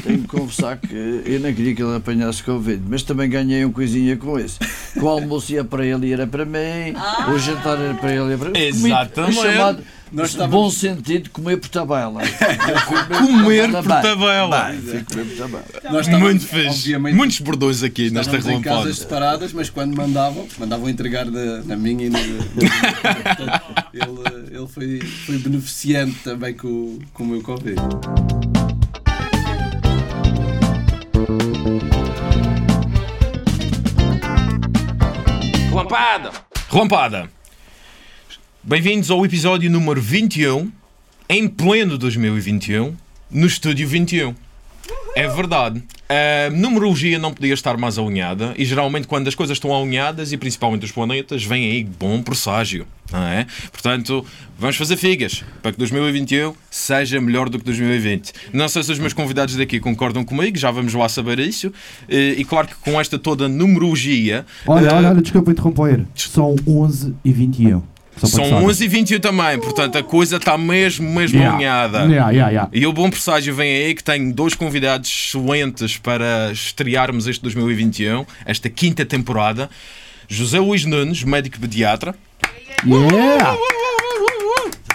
tenho que confessar que eu não queria que ele apanhasse Covid, mas também ganhei um coisinha com isso. Que o almoço ia para ele e era para mim, o jantar era para ele e era para mim. Exatamente. Chamado, Nós estávamos- bom sentido, comer por tabela. Comer por tabela. bem, fui comer por tabela. Nós Muito fixe. Muitos bordões aqui nesta estávamos em casas separadas, mas quando mandavam, mandavam entregar na, na minha e na. Portanto, ele ele foi, foi beneficiante também com, com o meu Covid. Relampada! Relampada! Bem-vindos ao episódio número 21, em pleno 2021, no Estúdio 21. É verdade. A numerologia não podia estar mais alinhada e geralmente quando as coisas estão alinhadas e principalmente os planetas, vem aí bom presságio, não é? Portanto, vamos fazer figas para que 2021 seja melhor do que 2020. Não sei se os meus convidados daqui concordam comigo, já vamos lá saber isso. E, e claro que com esta toda numerologia, Olha, eh, olha, olha, desculpa interromper. São 11 e 21. São saibas. 11 e 21 também, portanto a coisa está mesmo, mesmo Yeah. alinhada. Yeah, yeah, yeah. E o bom presságio vem aí que tenho dois convidados excelentes para estrearmos este 2021, esta quinta temporada. José Luís Nunes, médico pediatra, Yeah!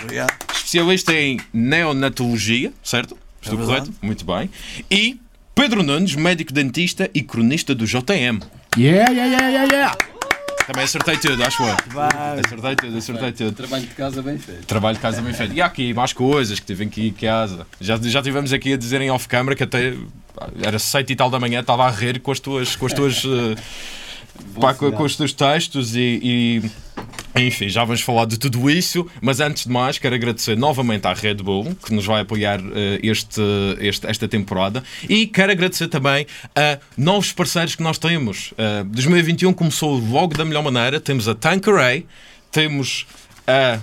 Obrigado. especialista em neonatologia, certo? Estou É correto? Muito bem. E Pedro Nunes, médico dentista e cronista do JM. Yeah, yeah, yeah, yeah, yeah! Também acertei tudo, acho eu. Vai. Acertei tudo, acertei tudo. Trabalho de casa bem feito. Trabalho de casa bem feito. E há aqui mais coisas que tive aqui em casa. Já, já tivemos aqui a dizer em off-camera que até era 7 e tal da manhã, estava a rir com as tuas. Com as tuas eh, pá, com, com os teus textos e, e- Enfim, já vamos falar de tudo isso, mas antes de mais quero agradecer novamente à Red Bull que nos vai apoiar eh, este, este- esta temporada e quero agradecer também a novos parceiros que nós temos. Eh, 2021 começou logo da melhor maneira. Temos a Tanqueray, temos a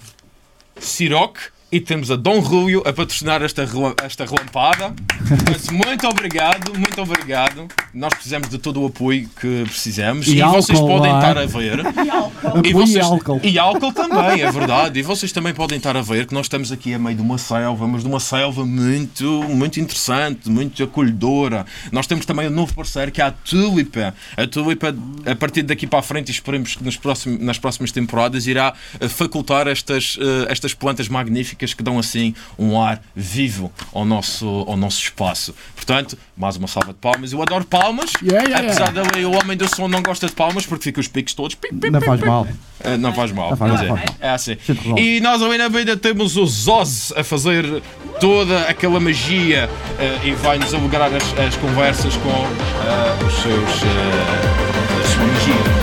Siroc e temos a Dom Rúlio a patrocinar esta, esta relampada. Portanto, muito obrigado, muito obrigado. Nós precisamos de todo o apoio que precisamos E e, vocês álcool, podem não é? estar a ver. Apoio e álcool. E álcool também, é verdade. E vocês também podem estar a ver que nós estamos aqui a meio de uma selva, mas de uma selva muito, muito interessante, muito acolhedora. Nós temos também um novo parceiro que é a Tulipa. A Tulipa, a partir daqui para a frente, e esperemos que nos próximos, nas próximas temporadas, irá facultar estas, eh, estas plantas magníficas que dão assim um ar vivo ao nosso, ao nosso espaço. Portanto, mais uma salva de palmas. Eu adoro palmas, Yeah, yeah, apesar yeah. dele, o homem do som não gosta de palmas porque fica os picos todos. Pic, pic, Não pic, faz mal. Eh, Não faz mal. Não faz mal, é, é assim. E nós ali na vida temos o Zoz a fazer toda aquela magia eh, e vai-nos alegrar as, as conversas com eh, os seus. eh, a sua magia.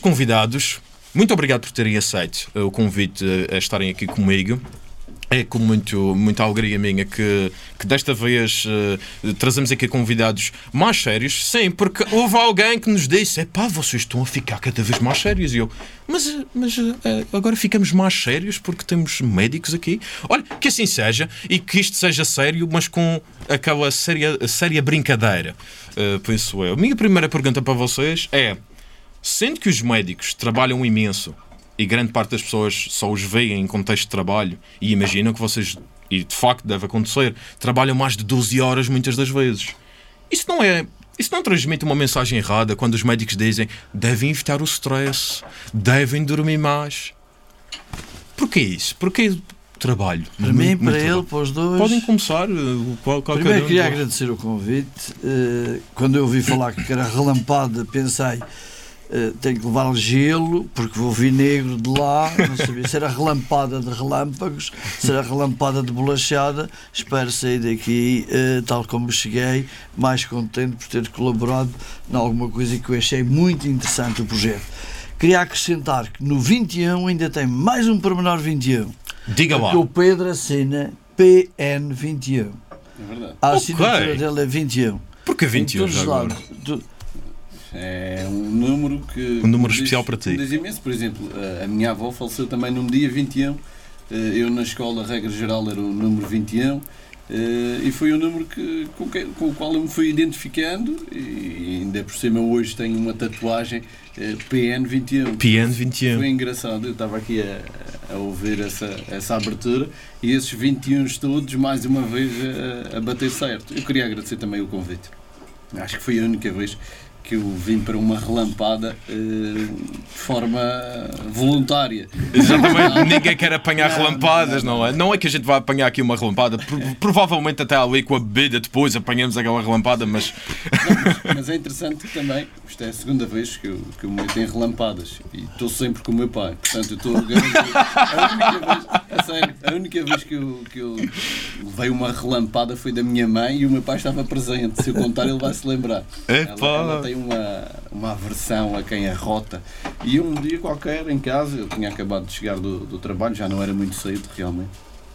Convidados, muito obrigado por terem aceito eh, o convite eh, a estarem aqui comigo. É com muito, muita alegria minha que, que desta vez eh, trazemos aqui convidados mais sérios. Sim, porque houve alguém que nos disse: pá, vocês estão a ficar cada vez mais sérios. E eu, mas, mas eh, agora ficamos mais sérios porque temos médicos aqui. Olha, que assim seja e que isto seja sério, mas com aquela séria, séria brincadeira, eh, penso eu. A minha primeira pergunta para vocês é. Sendo que os médicos trabalham imenso e grande parte das pessoas só os veem em contexto de trabalho e imaginam que vocês, e de facto deve acontecer, trabalham mais de 12 horas muitas das vezes. Isso não é. Isso não transmite uma mensagem errada quando os médicos dizem devem evitar o stress, devem dormir mais. porquê isso? Porquê trabalho? Para Muito- mim, para trabalho. ele, para os dois. Podem começar. uh, Qual, Primeiro queria de- agradecer o convite. Eh, Quando eu ouvi falar que era relampada, pensei. Eh, tenho que levar gelo porque vou vir negro de lá. Não sabia se era relampada de relâmpagos, se era relampada de bolachada. Espero sair daqui, eh, tal como cheguei, mais contente por ter colaborado em alguma coisa que eu achei muito interessante o projeto. Queria acrescentar que no 21 ainda tem mais um pormenor 21. Diga lá. Porque o Pedro assina PN21. É verdade. A assinatura dele é 21. Porquê Em 21 todos já agora? lados. É um número que. Um número diz- especial para ti. Diz imenso, por exemplo, a- minha avó faleceu também no dia 21. eh, Eu na escola, a regra geral, era o número 21. eh, E foi um número que, com, que- com o qual eu me fui identificando. E ainda por cima, hoje tenho uma tatuagem eh, PN21. PN 21. Foi engraçado, eu estava aqui a, a ouvir essa, essa abertura e esses 21 todos, mais uma vez, a, a bater certo. Eu queria agradecer também o convite. Acho que foi a única vez que eu vim para uma relampada eh, de forma voluntária. Exatamente, ninguém quer apanhar relampadas, não é? Não é que a gente vai apanhar aqui uma relampada, pro- provavelmente até ali com a bebida depois apanhamos aquela relampada, mas Mas é interessante que também, isto é a segunda vez que eu, que eu me meto em relampadas e estou sempre com o meu pai. Portanto, eu estou a única vez, a sério, a única vez que eu, que eu levei uma relampada foi da minha mãe e o meu pai estava presente. Se eu contar, ele vai se lembrar. Ela, Epá. ela tem uma, uma aversão a quem arrota. E um dia qualquer, em casa, eu tinha acabado de chegar do, do trabalho, já não era muito cedo, realmente.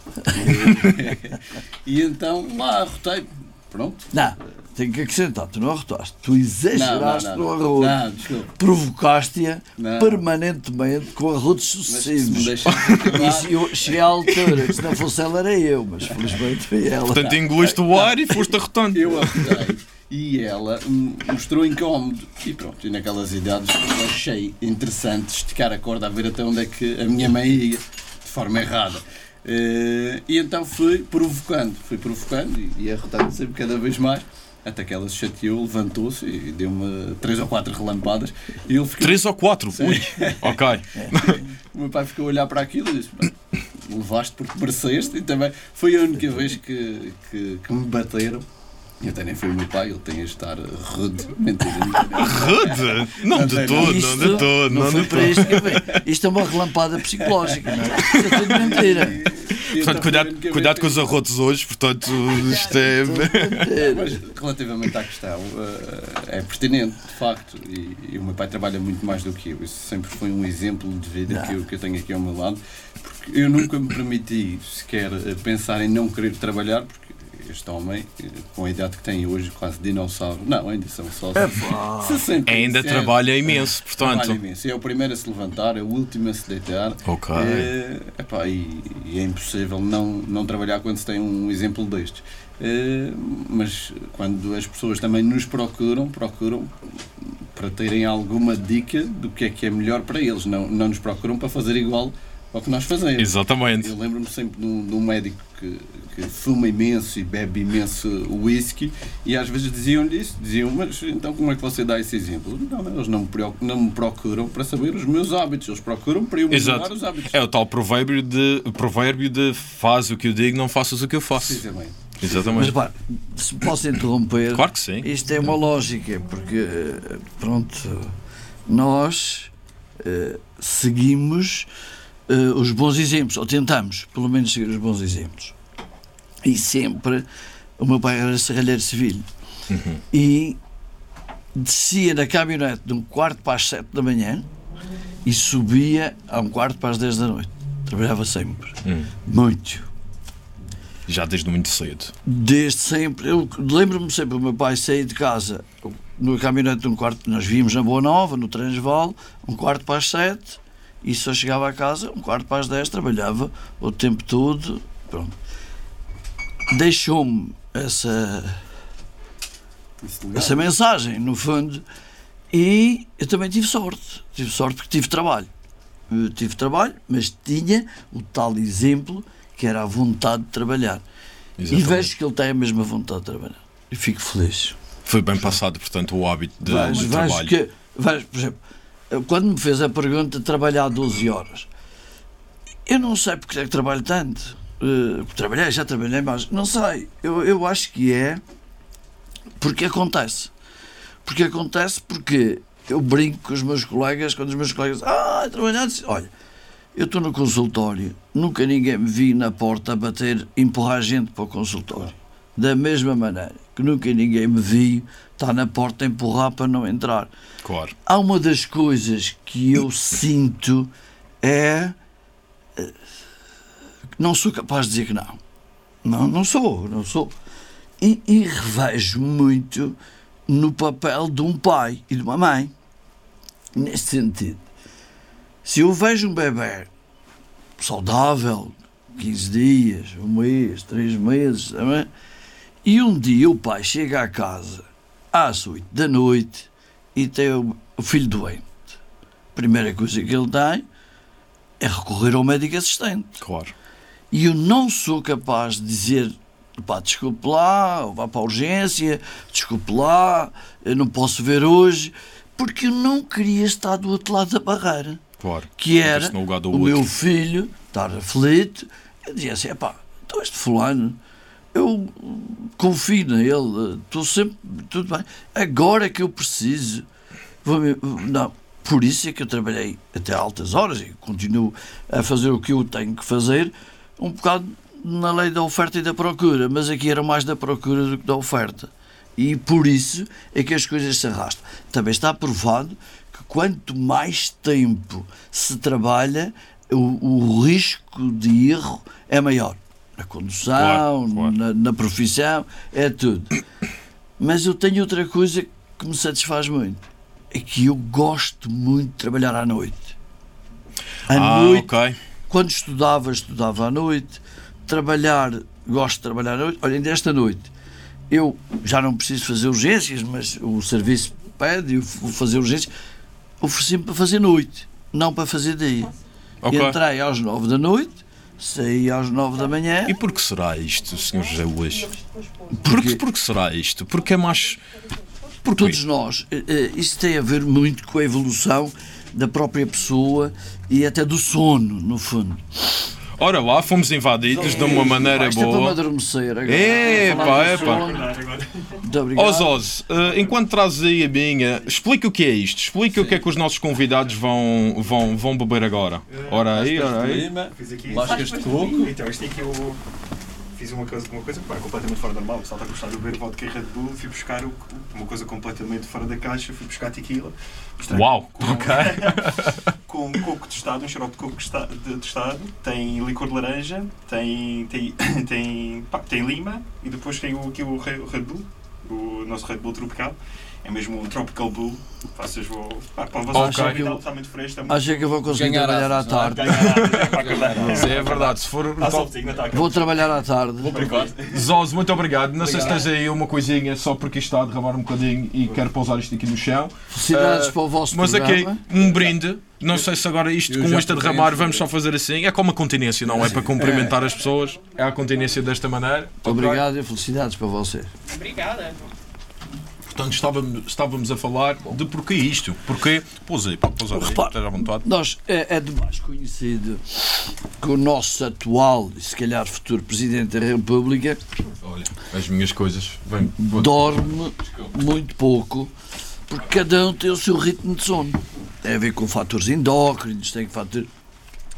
E, então lá arrotei. Pronto. Não, tenho que acrescentar, tu não arrotaste, tu exageraste no arroto. Não, desculpa. Provocaste-a Não. permanentemente com arrotos Mas se me sucessivos. Isso, eu cheguei à altura, se não fosse ela era eu, mas felizmente foi ela. portanto engoliste o ar e foste arrotando. eu arrotei. E ela mostrou incómodo. E pronto, e naquelas idades achei interessante esticar a corda a ver até onde é que a minha mãe ia, de forma errada. Eh, e então fui provocando, fui provocando e, e arrotando sempre cada vez mais. Até que ela se chateou, levantou-se e deu-me três ou quatro relampadas. E ele ficou. Três ou quatro? Ui, ok. O meu pai ficou a olhar para aquilo e disse: "Bem, levaste porque mereceste. E também foi a única vez que, que, que me bateram. E até nem foi o meu pai, ele tem a estar rude. Mentira. Rude? Não de todo, não de todo, não não foi para isto que. Isto é uma relampada psicológica, não é? Isto é tudo mentira. Portanto, cuidado, única cuidado com os arrotos hoje, portanto, isto é. Mas relativamente à questão, eh, é pertinente, de facto, e, e o meu pai trabalha muito mais do que eu. Isso sempre foi um exemplo de vida que eu, que eu tenho aqui ao meu lado, porque eu nunca me permiti sequer eh, pensar em não querer trabalhar, porque este homem, eh, com a idade que tem hoje, quase dinossauro, não, ainda são só 60 Ainda trabalha imenso, Trabalha portanto. imenso. É o primeiro a se levantar, é o último a se deitar. Ok. Eh, epá, e, e é impossível não, não trabalhar quando se tem um exemplo destes. Eh, mas quando as pessoas também nos procuram, procuram para terem alguma dica do que é que é melhor para eles. Não, não nos procuram para fazer igual ao que nós fazemos. Exatamente. Eu lembro-me sempre de um, de um médico que, que fuma imenso e bebe imenso whisky e às vezes diziam-lhe isso, diziam, mas então como é que você dá esse exemplo? Não, eles não me, preoc- não me procuram para saber os meus hábitos, eles procuram para eu melhorar Exato. os hábitos. É o tal provérbio de, provérbio de faz o que eu digo, não faças o que eu faço. Precisamente. Mas Exatamente. pá, se posso interromper, Claro que sim. isto é uma lógica, porque, eh, pronto, nós eh, seguimos eh, os bons exemplos, ou tentamos, pelo menos, seguir os bons exemplos. E sempre, o meu pai era serralheiro civil, Uhum. e descia na caminhonete de um quarto para as sete da manhã e subia a um quarto para as dez da noite. Trabalhava sempre. Hum. Muito. Já desde muito cedo. Desde sempre. Eu lembro-me sempre, o meu pai saía de casa no caminhonete de um quarto, nós víamos na Boa Nova, no Transval, um quarto para as sete, e só chegava a casa um quarto para as dez, trabalhava o tempo todo. Pronto. Deixou-me essa, essa mensagem, no fundo, e eu também tive sorte. Tive sorte porque tive trabalho. Eu tive trabalho, mas tinha o tal exemplo que era a vontade de trabalhar. E Exatamente. vejo que ele tem a mesma vontade de trabalhar. E fico feliz. Foi bem passado, portanto, o hábito de, vejo, de vejo trabalho. que, vejo, por exemplo, quando me fez a pergunta de trabalhar 12 horas, Eu não sei porque é que trabalho tanto. Uh, trabalhei, já trabalhei mais. Não sei. Eu, eu acho que é porque acontece. Porque acontece porque eu brinco com os meus colegas, quando os meus colegas ah, trabalhando, olha, eu estou no consultório, nunca ninguém me vi na porta a bater, empurrar gente para o consultório. Da mesma maneira que nunca ninguém me viu estar na porta a empurrar para não entrar. Claro. Há uma das coisas que eu sinto é. eh, Não sou capaz de dizer que não. Não, não sou, não sou. E, e revejo muito no papel de um pai e de uma mãe. Neste sentido. Se eu vejo um bebê saudável, 15 dias, um mês, três meses, também, e um dia o pai chega à casa às 8 da noite e tem o filho doente. A primeira coisa que ele tem é recorrer ao médico assistente. Claro. E eu não sou capaz de dizer pá, desculpe lá, vá para a urgência, desculpe lá, não posso ver hoje, porque eu não queria estar do outro lado da barreira, Claro. que era o outro. meu filho estar aflito. Eu dizia assim, pá, então este fulano, eu confio nele, estou sempre, tudo bem, agora que eu preciso, vou não, por isso é que eu trabalhei até altas horas e continuo a fazer o que eu tenho que fazer, um bocado na lei da oferta e da procura, mas aqui era mais da procura do que da oferta. E por isso é que as coisas se arrastam. Também está provado que quanto mais tempo se trabalha, o, o risco de erro é maior. Na condução, Claro, claro. Na, na profissão, é tudo. Mas eu tenho outra coisa que me satisfaz muito. É que eu gosto muito de trabalhar à noite. À Ah, noite, ok. quando estudava, estudava à noite. Trabalhar, gosto de trabalhar à noite. Olha, ainda esta noite, eu já não preciso fazer urgências, mas o serviço pede, eu vou fazer urgências. Ofereci-me para fazer noite, não para fazer dia. Ok. Entrei às nove da noite, saí às nove da manhã. E por que será isto, Sr. José Luís? Porque Porque, por que será isto? Porque é mais. Porquê? todos nós, eh, eh, isso tem a ver muito com a evolução da própria pessoa e até do sono, no fundo. Ora lá, fomos invadidos de uma maneira Isto é para me boa. adormecer agora. Sono. Muito obrigado. Ó Zose, eh, enquanto trazes aí a minha, explica o que é isto. Explica o que é que os nossos convidados vão, vão, vão beber agora. Ora aí, ora aí. Lima, Fiz aqui. lascas de coco. Então, isto aqui eu fiz uma coisa, uma coisa pá, completamente fora do normal. Está a gostar de beber vodka e Red Bull. Fui buscar o- uma coisa completamente fora da caixa. Fui buscar tequila. Uau, Com, ok. com coco tostado, um xarope de coco tostado. Tem licor de laranja. Tem, tem, tem, pá, tem lima. E depois tem o, aqui o o Red Bull. O nosso Red Bull tropical. É mesmo um Tropical Bull. Vocês vão. Pá, para vocês Ok. okay. está muito fresco. Está muito Acho que eu vou conseguir Ganhar trabalhar à é? tarde. Isso é verdade. Se for. Está Vou trabalhar à tarde. Zose, muito obrigado. Não sei se tens aí uma coisinha só porque isto está a derramar um bocadinho e quero pousar isto aqui no chão. Felicidades Ah, para o vosso Mas aqui, um brinde. Não sei se agora isto Eu com já isto a peguei derramar vamos só fazer assim. É como a continência, não é para cumprimentar as pessoas. É a continência desta maneira. Muito obrigado e felicidades para vocês. Obrigada. Portanto, estávamos, estávamos a falar de porquê isto. Porquê? Pousei, pode pousar aí, Repare. esteja à vontade. Nós, é, é demais conhecido que o nosso atual e se calhar futuro Presidente da República Olha, as minhas coisas. Vem. dorme muito pouco porque cada um tem o seu ritmo de sono. Tem a ver com fatores endócrinos, tem fator,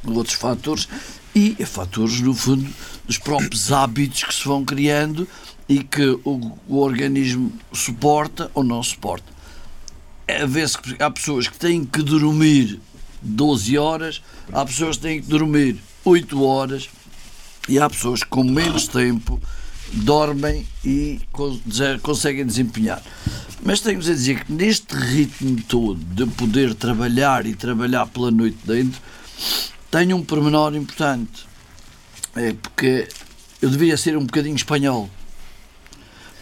outros fatores e é fatores, no fundo, dos próprios hábitos que se vão criando e que o, o organismo suporta ou não suporta. É que há pessoas que têm que dormir 12 horas, há pessoas que têm que dormir 8 horas e há pessoas que com menos tempo dormem e conseguem desempenhar. Mas tenho-vos a dizer que neste ritmo todo de poder trabalhar e trabalhar pela noite dentro, tenho um pormenor importante. É porque eu deveria ser um bocadinho espanhol.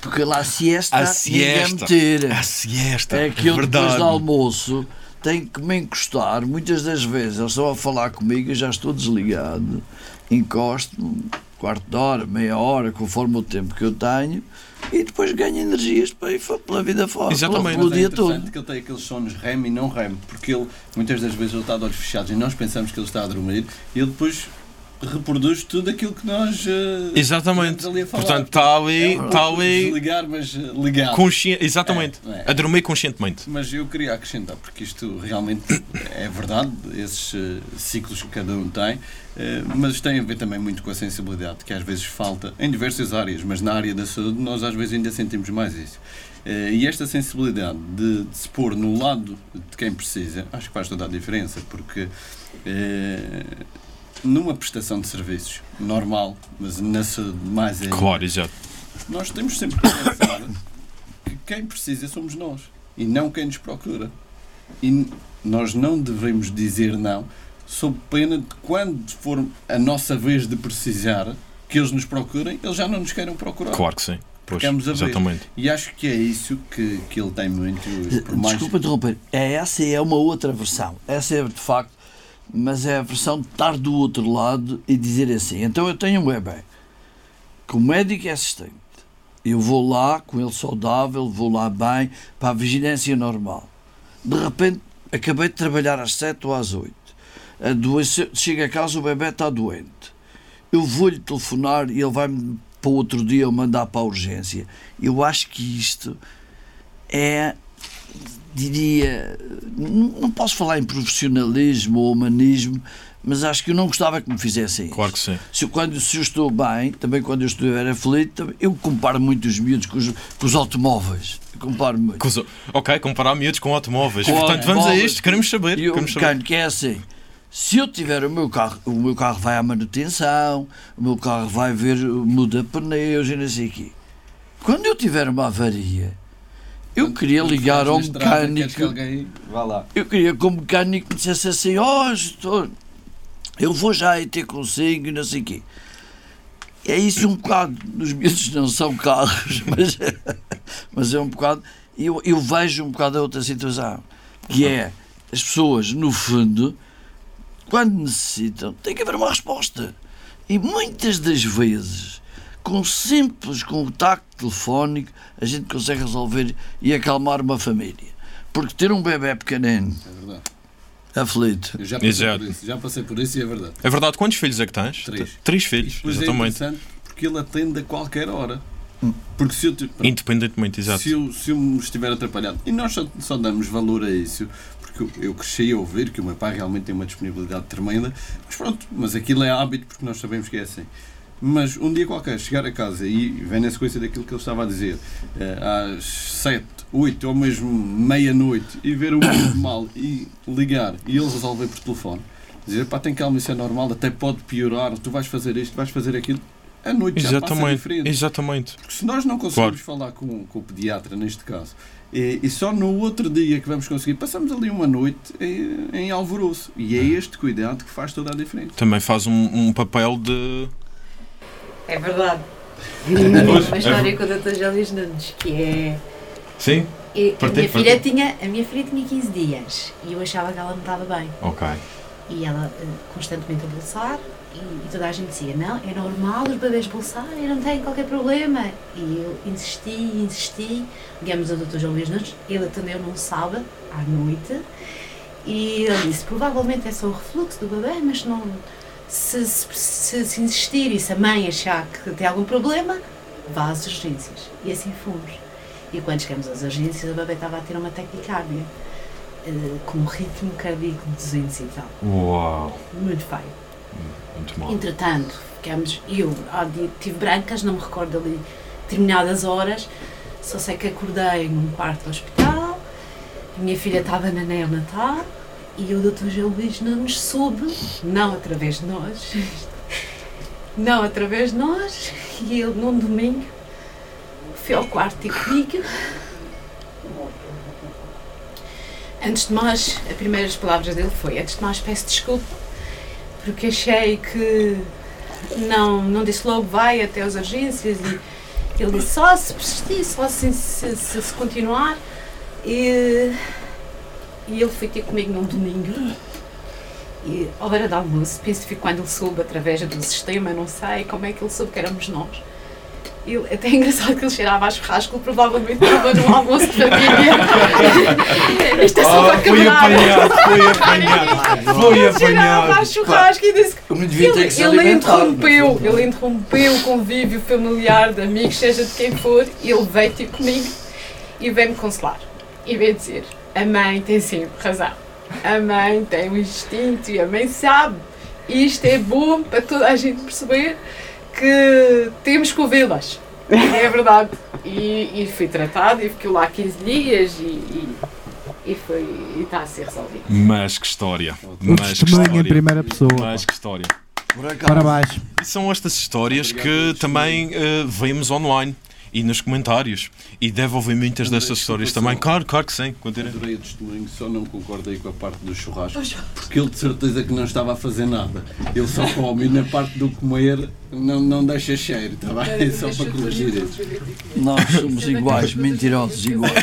Porque lá a siesta, A ninguém siesta. tira. A siesta. É que eu depois do almoço tenho que me encostar. Muitas das vezes eles estão a falar comigo e já estou desligado. Encosto-me, quarto de hora, meia hora, conforme o tempo que eu tenho, e depois ganha energias para ir pela vida fora, Exatamente. pelo Mas é dia todo. interessante que ele tem aqueles sonos REM e não REM, porque ele muitas das vezes ele está de olhos fechados e nós pensamos que ele está a dormir e ele depois reproduz tudo aquilo que nós eh, Exatamente. ali a falar. Portanto, está ali, É pouco ali Desligar, mas eh, ligado. consciente. Exatamente. É, é. A dormir conscientemente. Mas eu queria acrescentar, porque isto realmente é verdade, esses eh, ciclos que cada um tem, eh, mas tem a ver também muito com a sensibilidade, que às vezes falta em diversas áreas, mas na área da saúde nós às vezes ainda sentimos mais isso. Eh, e esta sensibilidade de, de se pôr no lado de quem precisa, acho que faz toda a diferença, porque numa prestação de serviços normal, mas na saúde mais ainda, Claro, exato. nós temos sempre que pensar que quem precisa somos nós e não quem nos procura. E nós não devemos dizer não, sob pena de quando for a nossa vez de precisar que eles nos procurem, eles já não nos queiram procurar. Claro que sim. Pois, ver. exatamente. E acho que é isso que, que ele tem muito. Por mais... Desculpa interromper, é, essa é uma outra versão. Essa é de facto, mas é a versão de estar do outro lado e dizer assim: então eu tenho um bebê, que o médico é assistente, eu vou lá com ele saudável, vou lá bem, para a vigilância normal. De repente, acabei de trabalhar às 7 ou às 8. Adoece, chega a casa, o bebê está doente. Eu vou-lhe telefonar e ele vai-me para outro dia mandar para a urgência. Eu acho que isto é diria, não posso falar em profissionalismo ou humanismo, mas acho que eu não gostava que me fizessem Claro isso. que sim. Se eu, quando, se eu estou bem, também quando eu estiver aflito, eu comparo muito os miúdos com os, com os automóveis. Eu comparo muito. Com os- Ok, comparar miúdos com automóveis. Com Portanto, vamos a isto. Queremos saber. E eu Queremos mecânico que é assim. Se eu tiver o meu carro, o meu carro vai à manutenção, o meu carro vai ver, muda pneus e não sei o quê. Quando eu tiver uma avaria, eu queria ligar ao Queres que mecânico. alguém vá lá. Eu queria que o mecânico me dissesse assim: Ó, gestor, eu vou já aí ter consigo e não sei o quê. É isso um bocado. Os miúdos não são carros, mas, mas é um bocado. Eu, eu vejo um bocado a outra situação, que é as pessoas, no fundo, quando necessitam, tem que haver uma resposta. E muitas das vezes, com simples contacto telefónico, a gente consegue resolver e acalmar uma família. Porque ter um bebê pequenino, É verdade. aflito, Eu já passei Exato. por isso. Já passei por isso e é verdade. É verdade, quantos filhos é que tens? Três. Três filhos, Depois é exatamente. interessante porque ele atende a qualquer hora. Porque se eu, te- Independentemente, exato. se eu, se eu me estiver atrapalhado, e nós só, só damos valor a isso, porque eu, eu cresci a ouvir que o meu pai realmente tem uma disponibilidade tremenda, mas pronto, mas aquilo é hábito porque nós sabemos que é assim. Mas um dia qualquer, chegar a casa e vem na sequência daquilo que ele estava a dizer, eh, às 7, 8 ou mesmo meia-noite, e ver o mundo mal e ligar e ele resolver por telefone, dizer pá, tem calma, isso é normal, até pode piorar, tu vais fazer isto, vais fazer aquilo, a noite já passa Exatamente. diferente. Exatamente. Porque se nós não conseguimos falar com, com o pediatra, neste caso, e, e só no outro dia que vamos conseguir, passamos ali uma noite em, em alvoroço. E é este cuidado que faz toda a diferença. Também faz um, um papel de. É verdade. Uma é história com o Dr. Gélios Nunes, que é. Sim? e- A minha, filha tinha, a minha filha tinha 15 dias e eu achava que ela não estava bem. Ok. E ela eh, constantemente a bolsar e, e toda a gente dizia: Não, é normal os bebês bolsarem, não têm qualquer problema. E eu insisti, insisti. Ligamos ao Dr. João Luís Nunes, ele atendeu num sábado à noite e ele disse: Provavelmente é só o refluxo do bebê, mas não. Se, se, se, insistir e se a mãe achar que tem algum problema, vá às urgências. E assim fomos. E quando chegamos às urgências, o bebê estava a ter uma taquicardia, eh, com um ritmo cardíaco de 200 e tal. Uau. Muito feio. Muito mal. Entretanto, ficamos, eu dia tive brancas, não me recordo ali determinadas horas, só sei que acordei num quarto do hospital, a minha filha estava na neonatal e o Dr. Gil Luís não nos soube, não através de nós, não através de nós, e ele num domingo foi ao quarto ter comigo. Antes de mais, as primeiras palavras dele foi: Antes de mais, peço desculpa porque achei que não, não disse logo vai até às agências e ele disse só se persistir, só se, se, se continuar e, e ele foi ter comigo num domingo e à hora de almoço, penso que quando ele soube através do sistema, não sei como é que ele soube que éramos nós Ele, até é engraçado que ele cheirava a churrasco, ele provavelmente estava num almoço de família. Isto é só para foi apanhado, foi apanhado, foi Ele cheirava a apanhado. churrasco e disse que ele, ele interrompeu, foi? ele interrompeu o convívio familiar de amigos, seja de quem for, e ele veio ter comigo e veio-me consolar. E veio dizer, a mãe tem sempre razão. A mãe tem um instinto e a mãe sabe. E isto é bom para toda a gente perceber que temos que ouvi-las. É verdade. E, e fui tratado e fiquei lá 15 dias e, e, e foi, e está a ser resolvido. Mas que história, O mas que testemunho em história, primeira pessoa. mas que história. Parabéns. E são estas histórias que também eh, vemos online e nos comentários. E deve ouvir muitas André, destas histórias só. também. Claro, claro que sim. Continua. Adorei o testemunho, só não concordei com a parte do churrasco. Porque ele de certeza que não estava a fazer nada. Ele só come e na parte do comer não, não deixa cheiro, está bem? Só para corrigir isso. nós somos iguais, mentirosos iguais.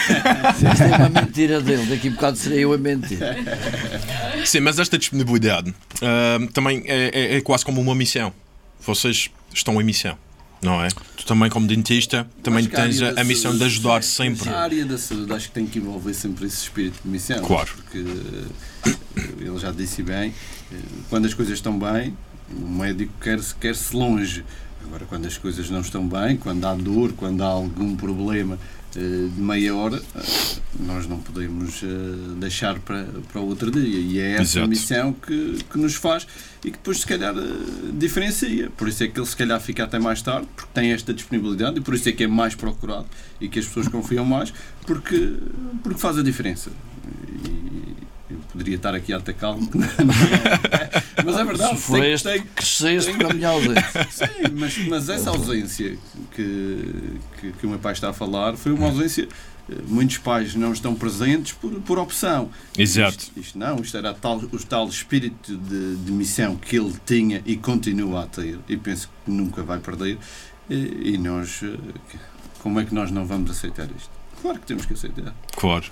Isto é uma mentira dele, daqui a bocado serei eu a mentir. Sim, mas esta disponibilidade ah, também é, é- é quase como uma missão. Vocês estão em missão, não é? Tu também, como dentista, também tens a, a missão de ajudar sim, sempre. A área da saúde acho que tem que envolver sempre esse espírito de missão. Claro. Porque eh, ele já disse bem, eh, quando as coisas estão bem, o médico quer-se quer -se longe. Agora, quando as coisas não estão bem, quando há dor, quando há algum problema de meia hora, eh, nós não podemos eh, deixar para, para o outro dia. E é essa Exato. missão que, que nos faz e que depois, se calhar, eh, diferencia. Por isso é que ele, se calhar, fica até mais tarde, porque tem esta disponibilidade e por isso é que é mais procurado e que as pessoas confiam mais, porque, porque faz a diferença. E eu poderia estar aqui a atacá-lo, mas é verdade. For tem- este, tem- cresceste com a minha ausência. Sim, mas, mas essa ausência que, que, que o meu pai está a falar foi uma ausência. eh, Muitos pais não estão presentes por, por opção. Exato. Isto, isto não, isto era tal, o tal espírito de, de missão que ele tinha e continua a ter, e penso que nunca vai perder. E, e nós, eh, como é que nós não vamos aceitar isto? Claro que temos que aceitar. Claro.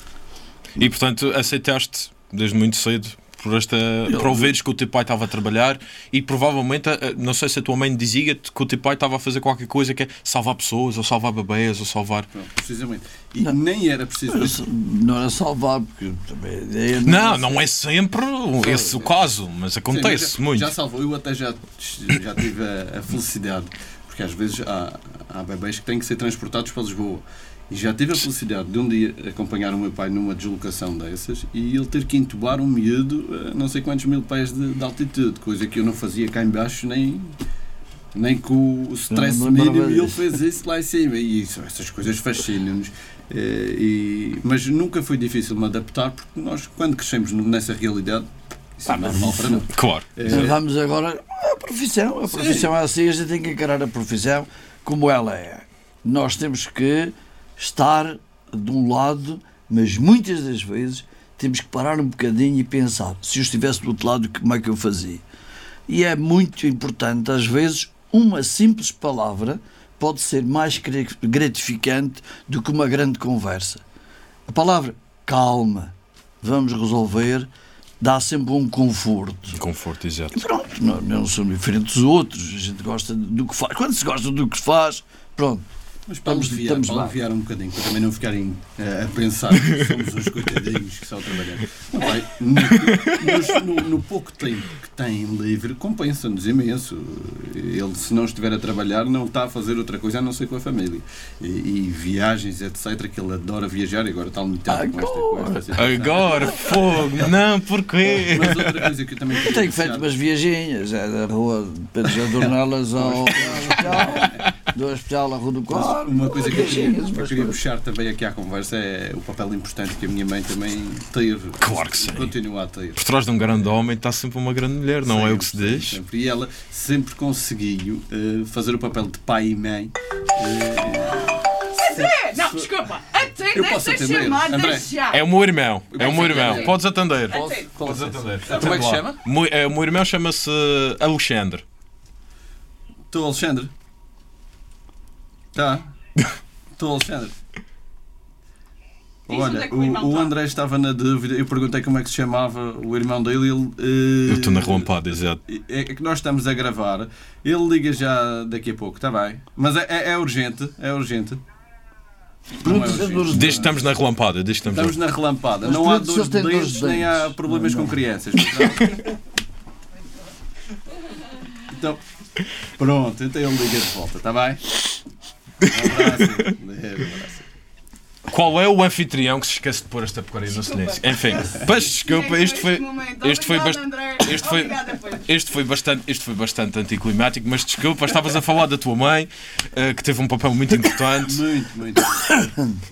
E portanto, aceitaste desde muito cedo por esta para ouvires que o teu pai estava a trabalhar e provavelmente, eh, não sei se a tua mãe dizia-te que o teu pai estava a fazer qualquer coisa que é salvar pessoas, ou salvar bebês, ou salvar. Pronto, precisamente. E Não. nem era precisamente. Não era salvar, porque também ideia Não, não é sempre esse o caso, mas acontece Sim, mas muito. já, já salvou, eu até já, já tive a, a felicidade, porque às vezes há, há bebês que têm que ser transportados para Lisboa. E já tive a felicidade de um dia acompanhar o meu pai numa deslocação dessas e ele ter que entubar um miúdo a não sei quantos mil pés de, de altitude, coisa que eu não fazia cá em baixo nem, nem com o stress Não me lembrava mínimo e ele fez isso lá em cima. E isso, essas coisas fascinam-nos. Eh, e- mas nunca foi difícil me adaptar porque nós, quando crescemos nessa realidade, isso é normal para nós. Claro. Mas vamos agora à profissão. A profissão é assim, a gente tem que encarar a profissão como ela é. Nós temos que estar de um lado, mas muitas das vezes temos que parar um bocadinho e pensar: se eu estivesse do outro lado, como é que eu fazia? E é muito importante, às vezes, uma simples palavra pode ser mais gra- gratificante do que uma grande conversa. A palavra calma, vamos resolver, dá sempre um conforto. Conforto, exato. E pronto, não, não são diferentes dos outros. A gente gosta do que faz. Quando se gosta do que faz, pronto. Mas para Estamos- aliviar, estamos para aliviar um bocadinho, para também não ficarem eh, a pensar que somos uns coitadinhos que só trabalham. Não vai, no, no- no pouco tempo que tem livre, compensa-nos imenso. Ele, se não estiver a trabalhar, não está a fazer outra coisa a não ser com a família. E, e viagens, etc., que ele adora viajar e agora está limitado com esta, com esta situação. Agora, fogo, não, porquê? Mas outra coisa que eu também Eu tenho feito umas viagens é da rua de Pedro de Adornelas ao hospital, do hospital à Rua do Quadro. Uma coisa que eu queria, eu queria puxar também aqui à conversa é o papel importante que a minha mãe também teve. Claro que sim. Continua a ter. Por trás de um grande homem está sempre uma grande mulher, não é o que se Sempre, diz? sempre. E ela sempre conseguiu eh, fazer o papel de pai e mãe. eh, Não, desculpa. Até Eu posso atender. chamar, André. É o meu irmão, é o meu irmão. Podes atender. Posso? Podes atender. Como é que se chama? É, O meu irmão chama-se Alexandre. Estou Alexandre. Tá. Estou Alexandre. É Olha, que o o, está. André estava na dúvida. Eu perguntei como é que se chamava o irmão dele. Ele, eh, Eu estou na relampada, exato. É é que nós estamos a gravar. Ele liga já daqui a pouco, está bem? Mas é, é- é urgente, é urgente. Não é é urgente. Desde estamos na relampada, desde estamos Estamos na... relampada. Não há dores de dentes, de nem há problemas Não, com não. crianças. pois não? então, pronto, então ele liga de volta, está bem? Um abraço. Um abraço. Qual é o anfitrião que se esquece de pôr esta porcaria no silêncio? Enfim, peço desculpa, isto foi... Este foi, bast... este, foi, este, foi bastante, este foi bastante anticlimático, mas desculpa, estavas a falar da tua mãe, eh, que teve um papel muito importante. Muito, muito.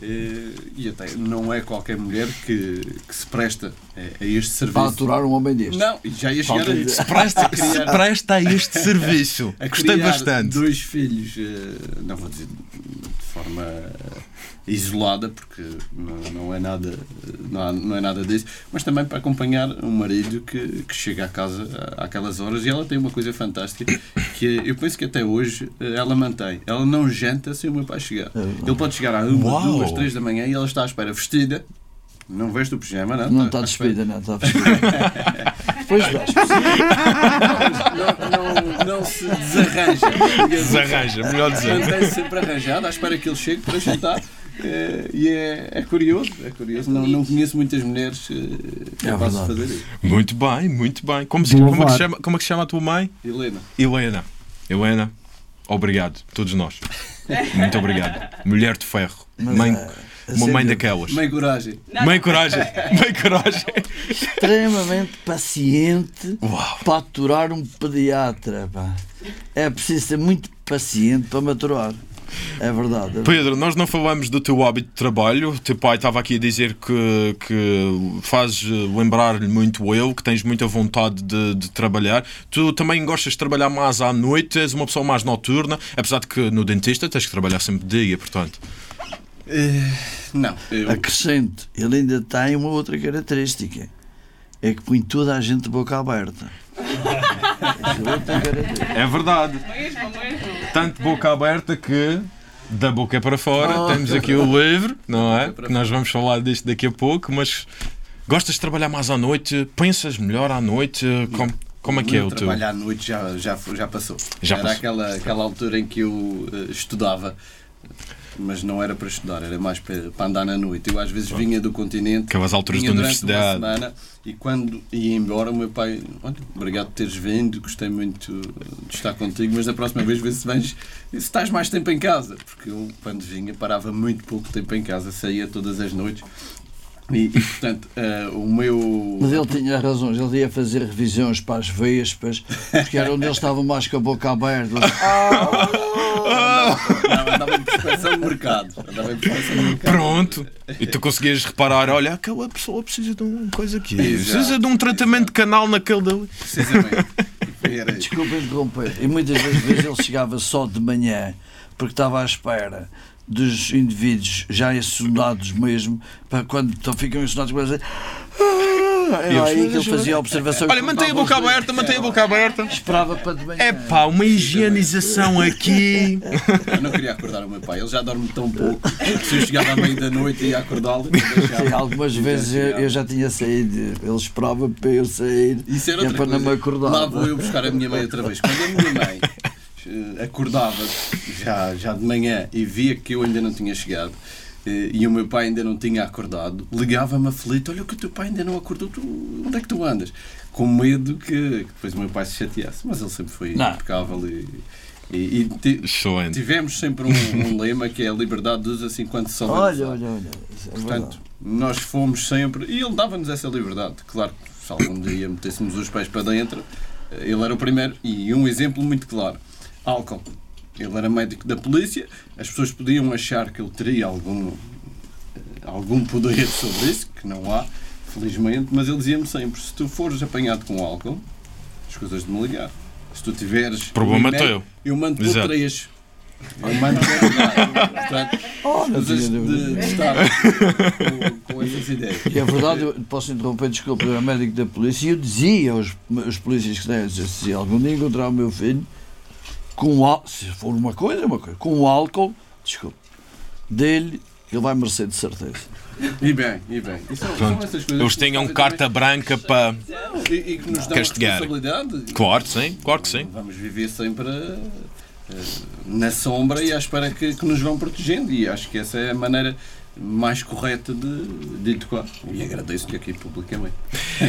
Eh, e até não é qualquer mulher que, que se presta a, a este Para serviço. aturar um homem deste. Não, e já ia chegar a. Se presta, se presta a este serviço. a Gostei criar bastante. dois filhos, eh, não vou dizer forma eh, isolada, porque não, não é nada não, há- não é nada disso, mas também para acompanhar um marido que, que chega à casa àquelas horas e ela tem uma coisa fantástica que eu penso que até hoje eh, ela mantém. Ela não janta sem o meu pai chegar. Ele pode chegar à uma, Uau! duas, três da manhã e ela está à espera vestida. Não veste o pijama, não? Não está despedida, não está despedida. Pois. Não, não, não se desarranja. digamos Desarranja, melhor dizer. Mantém-se sempre arranjado, à espera que ele chegue para jantar. Eh, e é, é curioso, é curioso. Não, não conheço muitas mulheres eh, capazes de verdade. fazer isso. Muito bem, muito bem. Como, se, como, é que chama, como é que se chama a tua mãe? Helena, Helena. Helena, obrigado, todos nós. Muito obrigado. Mulher de ferro. Mas, Mãe, eh, a uma mãe daquelas. mãe coragem. Mãe coragem. Mãe coragem. extremamente paciente Uau. para aturar um pediatra. Pá. É preciso ser muito paciente para maturar. É verdade. é Pedro, nós não falamos do teu hábito de trabalho. O teu pai estava aqui a dizer que, que faz eh, lembrar-lhe muito eu, que tens muita vontade de, de trabalhar. Tu também gostas de trabalhar mais à noite, és uma pessoa mais noturna, apesar de que no dentista tens que trabalhar sempre de dia, portanto. Eh, não, eu, Acrescento, ele ainda tem uma outra característica. É que põe toda a gente de boca aberta. É verdade. Tanto boca aberta que. Da boca para fora, Oh. temos aqui o livro, não é? Que nós vamos falar disto daqui a pouco, mas gostas de trabalhar mais à noite? Pensas melhor à noite? Como, como é que é o teu? trabalho à noite já, já, já passou. Já era passou. Aquela, aquela altura em que eu eh, estudava, mas não era para estudar, era mais para, para andar na noite. Eu às vezes vinha do continente, Aquelas alturas vinha da durante uma universidade. semana e quando ia embora o meu pai, olha, obrigado por teres vindo, gostei muito de estar contigo, mas da próxima vez vê se vens, se estás mais tempo em casa, porque eu quando vinha parava muito pouco tempo em casa, saía todas as noites. E, e, portanto, eh, o meu. Mas ele tinha razões, ele ia fazer revisões para as vespas, porque era onde eles estavam mais com a boca aberta. Não, andava em prospeção de mercado. Andava em prospeção de mercado. Pronto. E tu conseguias reparar, olha, aquela pessoa precisa de uma coisa aqui. Precisa de um tratamento de canal naquele dali. Precisamente. E. Desculpa interromper. E muitas das vezes ele chegava só de manhã, porque estava à espera dos indivíduos já ensonados mesmo, para quando então ficam ensonados, começam a dizer. "Ah", Era aí que ele fazia a observação. Olha, mantém a boca aberta, mantém a boca aberta. Esperava para de manhã. É pá, uma higienização aqui. Eu não queria acordar o meu pai. Ele já dorme tão pouco. que Se eu chegava à meia da noite e ia acordá-lo, eu deixava. Sim, algumas vezes eu, eu já tinha saído, ele esperava para eu sair Isso era e é outra para não me coisa. acordar. Lá vou eu buscar a minha mãe outra vez. Quando a minha mãe acordava já, já de manhã e via que eu ainda não tinha chegado eh, e o meu pai ainda não tinha acordado, ligava-me aflito: Olha que o teu pai ainda não acordou, tu, onde é que tu andas? Com medo que, que depois o meu pai se chateasse. Mas ele sempre foi Não. impecável e. e- e ti- tivemos sempre um, um lema que é a liberdade de uso assim quando se Olha, olha, olha. é Portanto, nós fomos sempre. E ele dava-nos essa liberdade. Claro que se algum dia metêssemos os pés para dentro, eh, ele era o primeiro. E um exemplo muito claro: álcool. Ele era médico da polícia, as pessoas podiam achar que ele teria algum, eh, algum poder sobre isso, que não há, felizmente, mas ele dizia-me sempre: se tu fores apanhado com álcool, as coisas de me ligar. Se tu tiveres. Problema e-mail, teu. Eu mando por três. Eu mando por Portanto, Oh, não coisas de, de estar com, com essas ideias. E é verdade, eu posso interromper, desculpa, eu era médico da polícia e eu dizia aos, aos polícias que têm, se algum dia encontrar o meu filho com álcool, se for uma coisa, é uma coisa, com álcool, desculpa, dele ele vai merecer de certeza. E bem, e bem. E são, são essas coisas Eles nos carta branca para. e, e que nos dão castigar. responsabilidade. Claro, sim, claro que sim. Vamos viver sempre eh, na sombra e à espera que, que nos vão protegendo. E acho que essa é a maneira mais correta de, de educar. E agradeço-lhe aqui publicamente.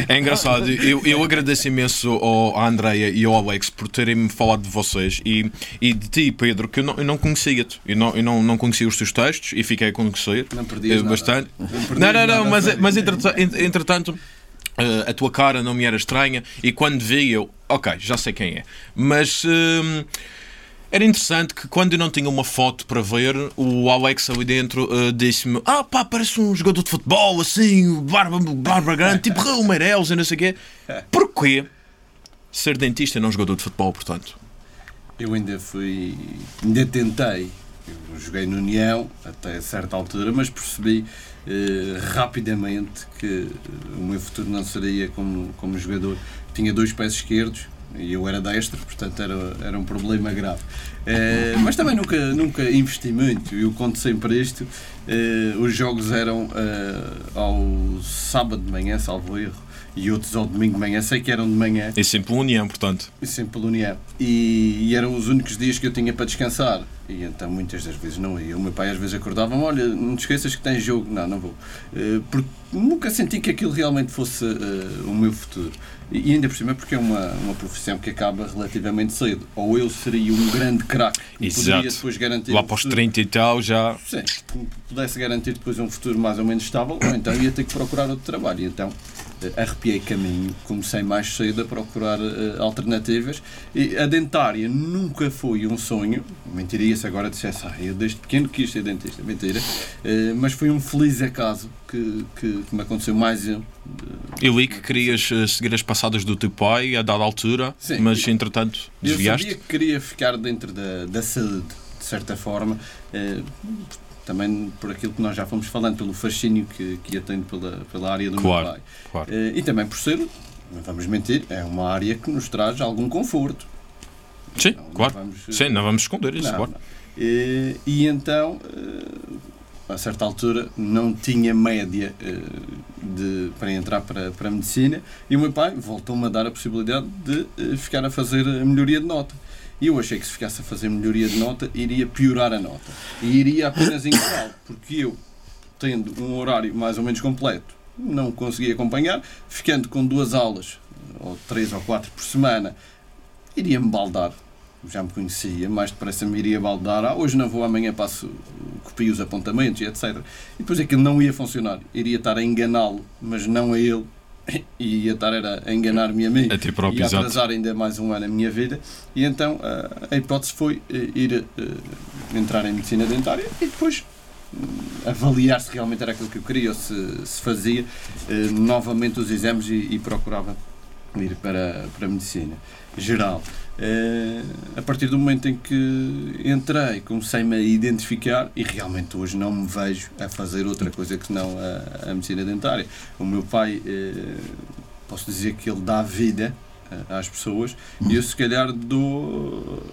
É engraçado, eu, eu agradeço imenso ao, à Andreia e ao Alex por terem-me falado de vocês e, e de ti, Pedro, que eu não, eu não conhecia-te. Eu, não, eu não, não conhecia os teus textos e fiquei a conhecer Não perdias nada. bastante. perdias Não, não, não, nada, mas, mas entretanto, entretanto eh, a tua cara não me era estranha e quando vi eu, ok, já sei quem é. Mas hum, era interessante que quando eu não tinha uma foto para ver, o Alex ali dentro eh, disse-me: Ah, pá, parece um jogador de futebol, assim, barba, barba grande, tipo Raul Meireles e não sei o quê. Porquê ser dentista e não jogador de futebol, portanto? Eu ainda fui. ainda tentei. Eu joguei no União até certa altura, mas percebi eh, rapidamente que o meu futuro não seria como, como jogador. Tinha dois pés esquerdos e eu era destro, portanto era, era um problema grave. Eh, mas também nunca, nunca investi muito. Eu conto sempre isto. eh, os jogos eram eh, ao sábado de manhã, salvo erro, e outros ao domingo de manhã. Sei que eram de manhã. É sempre uma união, portanto. E sempre pela União. E, e eram os únicos dias que eu tinha para descansar. E então muitas das vezes não ia. O meu pai às vezes acordava-me: olha, não te esqueças que tens jogo. Não, não vou. Porque nunca senti que aquilo realmente fosse o meu futuro. E e ainda por cima, porque é uma, uma profissão que acaba relativamente cedo. Ou eu seria um grande craque Exato. poderia depois garantir. Lá para os futuro. 30 e tal, já. Sim, pudesse garantir depois um futuro mais ou menos estável, ou então ia ter que procurar outro trabalho. E então arrepiei caminho, comecei mais cedo a procurar eh, alternativas. E a dentária nunca foi um sonho, mentiria se agora dissesse, ah, eu desde pequeno quis ser dentista, mentira, Eh, mas foi um feliz acaso que, que, que me aconteceu mais um. Eu li que querias eh, seguir as passadas do teu pai a dada altura, Sim. mas entretanto Eu desviaste. sabia que queria ficar dentro da, da saúde, de certa forma, eh, também por aquilo que nós já fomos falando, pelo fascínio que, que eu tenho pela, pela área do Claro, meu pai. claro. Eh, e também por ser, não vamos mentir, é uma área que nos traz algum conforto. Sim, Não- não claro. vamos, eh, Sim, não vamos esconder isso, não, claro. não. Eh, e então, eh, a certa altura, não tinha média de, para entrar para, para a medicina e o meu pai voltou-me a dar a possibilidade de ficar a fazer a melhoria de nota. E eu achei que se ficasse a fazer melhoria de nota, iria piorar a nota. E iria apenas enganá-lo, porque eu, tendo um horário mais ou menos completo, não conseguia acompanhar, ficando com duas aulas, ou três ou quatro por semana, iria-me baldar. Já me conhecia, mais depressa me iria baldar. Ah, hoje não vou, amanhã passo, copio os apontamentos e etc. E depois aquilo não ia funcionar. Iria estar a enganá-lo, mas não a ele. E ia estar era, a enganar-me a mim. A ti próprio, exato. atrasar ainda mais um ano a minha vida. E então ah, a hipótese foi eh, ir eh, entrar em medicina dentária e depois hum, avaliar se realmente era aquilo que eu queria ou se, se fazia eh, novamente os exames e, e procurava ir para, para a medicina geral. Eh, a partir do momento em que entrei, comecei-me a identificar e realmente hoje não me vejo a fazer outra coisa que não a, a medicina dentária. O meu pai, eh, posso dizer que ele dá vida eh, às pessoas e eu se calhar dou,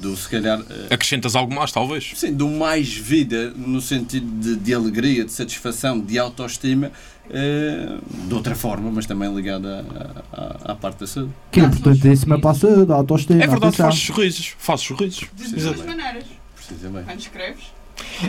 dou se calhar Acrescentas algo mais, talvez. Sim, dou mais vida no sentido de, de alegria, de satisfação, de autoestima, de outra forma, mas também ligada à, à- à parte da saúde. Que é importantíssima para a saúde, a autoestima. É verdade, fazes sorrisos. Sorrisos. De duas maneiras. Precisamente. Quando escreves,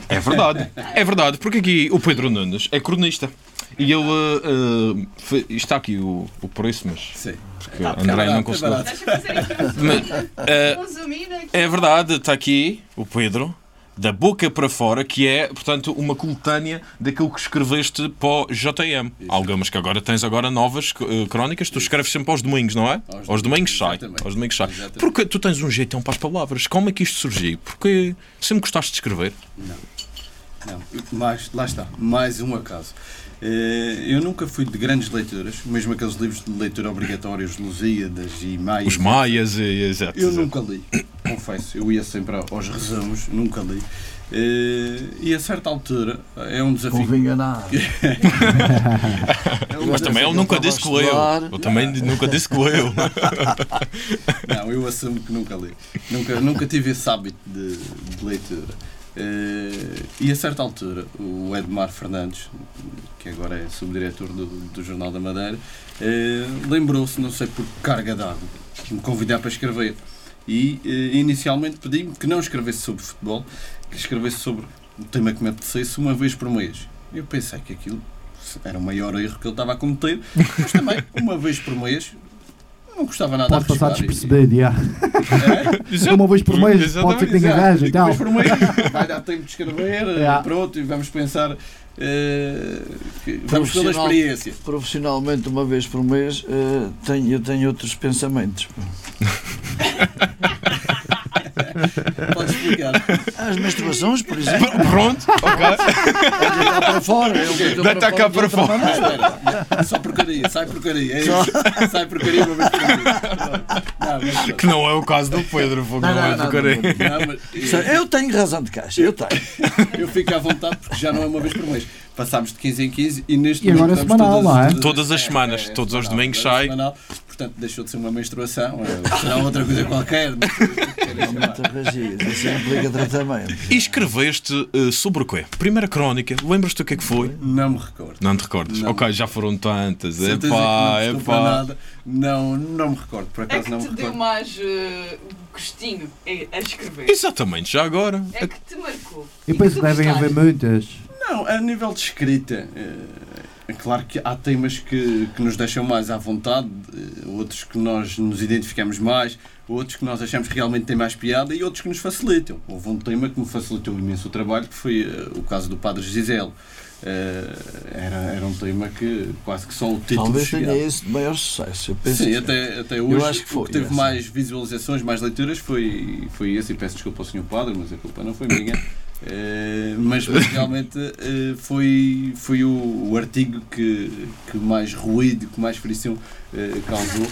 É verdade. É verdade, porque aqui o Pedro Nunes é cronista. E ele eh, eh, fe- está aqui o, o preço, mas Sim. porque Tá, André barato, não conseguiu. Mas, eh, aqui. É verdade, está aqui o Pedro, da boca para fora, que é, portanto, uma coletânea daquilo que escreveste para o JM. Algumas que agora tens agora novas eh, crónicas, tu escreves sempre aos domingos, não é? Aos Aos domingos sai. exatamente. Aos domingos sai. Exatamente. Porque tu tens um jeitão para as palavras. Como é que isto surgiu? Porque sempre gostaste de escrever. Não, mas lá está, mais um acaso. Eh, Eu nunca fui de grandes leituras, mesmo aqueles livros de leitura obrigatórios, Lusíadas e Maias. Os maias e exato. Eu nunca li, confesso. Eu ia sempre aos resumos, nunca li. Eh, E a certa altura é um desafio. Convém enganar. Mas também ele nunca disse que leu. Eu também nunca disse que leu. Não, eu assumo que nunca li. Nunca, nunca tive esse hábito de, de leitura. Eh, e a certa altura, o Edmar Fernandes, que agora é subdiretor do, do Jornal da Madeira, eh, lembrou-se, não sei por carga d'água, de me convidar para escrever. E eh, inicialmente pedi-me que não escrevesse sobre futebol, que escrevesse sobre o tema que me apetecesse uma vez por mês. Eu pensei que aquilo era o maior erro que ele estava a cometer, mas também, uma vez por mês, não custava nada Pode passar despercebido, já. É, Uma vez por mês, pode ser que tenha gajo e E tal. depois por mês vai dar tempo de escrever, Yeah. pronto, e vamos pensar. que vamos pela experiência. Profissionalmente, uma vez por mês, eh, tenho, eu tenho outros pensamentos. Pode explicar. As menstruações, por exemplo, Pronto, ok. é cá para fora. Eu deito Deita cá para fora. maneira. Espera, só porcaria, sai porcaria. É isso. Sai porcaria uma vez por mês. Que não é o caso do Pedro, fogo, não, Não, é não, não. Não, mas, é- Eu tenho razão de caixa, eu tenho. eu fico à vontade porque já não é uma vez por mês. Passámos de 15 em 15 e neste E agora momento é semanal, todas, não é? Todas as semanas, todos os semanal, domingos é sai. Portanto, deixou de ser uma menstruação, será outra coisa qualquer. mas- Muita ragia, isso implica tratamento. E escreveste eh, sobre o quê? Primeira crónica, lembras-te o que é que foi? Não me recordo. Não te recordas? Não. Ok, já foram tantas. Estou para epá. nada. Não, não me recordo, por É acaso que não me te deu recordo. mais uh, gostinho a a escrever. Exatamente, já agora. É que te marcou. Eu E penso que devem haver muitas. Não, a nível de escrita, eh, é claro que há temas que, que nos deixam mais à vontade, eh, outros que nós nos identificamos mais, outros que nós achamos que realmente têm mais piada e outros que nos facilitam. Houve um tema que me facilitou imenso o trabalho, que foi eh, o caso do Padre Giselo. Eh, era, era um tema que quase que só o título Talvez chegava. tenha esse de maior sucesso. Eu penso Sim, que- até, até hoje acho que foi o que teve mais visualizações, mais leituras foi, foi esse, e peço desculpa ao Sr. Padre, mas a culpa não foi minha. Eh, mas, mas realmente eh, foi, foi o, o artigo que, que mais ruído, que mais frição eh, causou.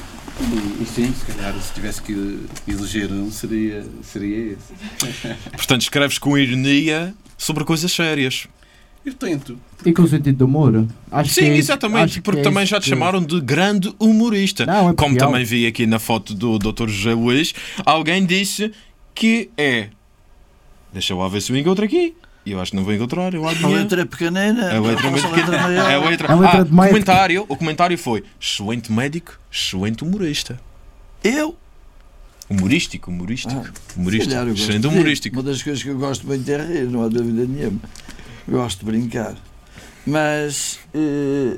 E, sim, se calhar se tivesse que eleger um, seria, seria esse. Portanto, escreves com ironia sobre coisas sérias. Eu tento. E com sentido de humor. Acho que Sim, é exatamente, porque é também já te que- chamaram de grande humorista. Não, é Como porque também vi aqui na foto do Dr. José Luís, alguém disse que é. Deixa eu lá ver se eu encontro aqui. E eu acho que não vou encontrar. Eu A adivinhei. letra é pequenina, A letra é muito a letra. É a letra. A letra Ah, comentário, o comentário foi excelente médico, excelente humorista. Eu? Humorístico, humorístico. Ah, humorístico. calhar Excelente humorístico. Uma das coisas que eu gosto muito é rir, não há dúvida nenhuma. Gosto de brincar. Mas, eh,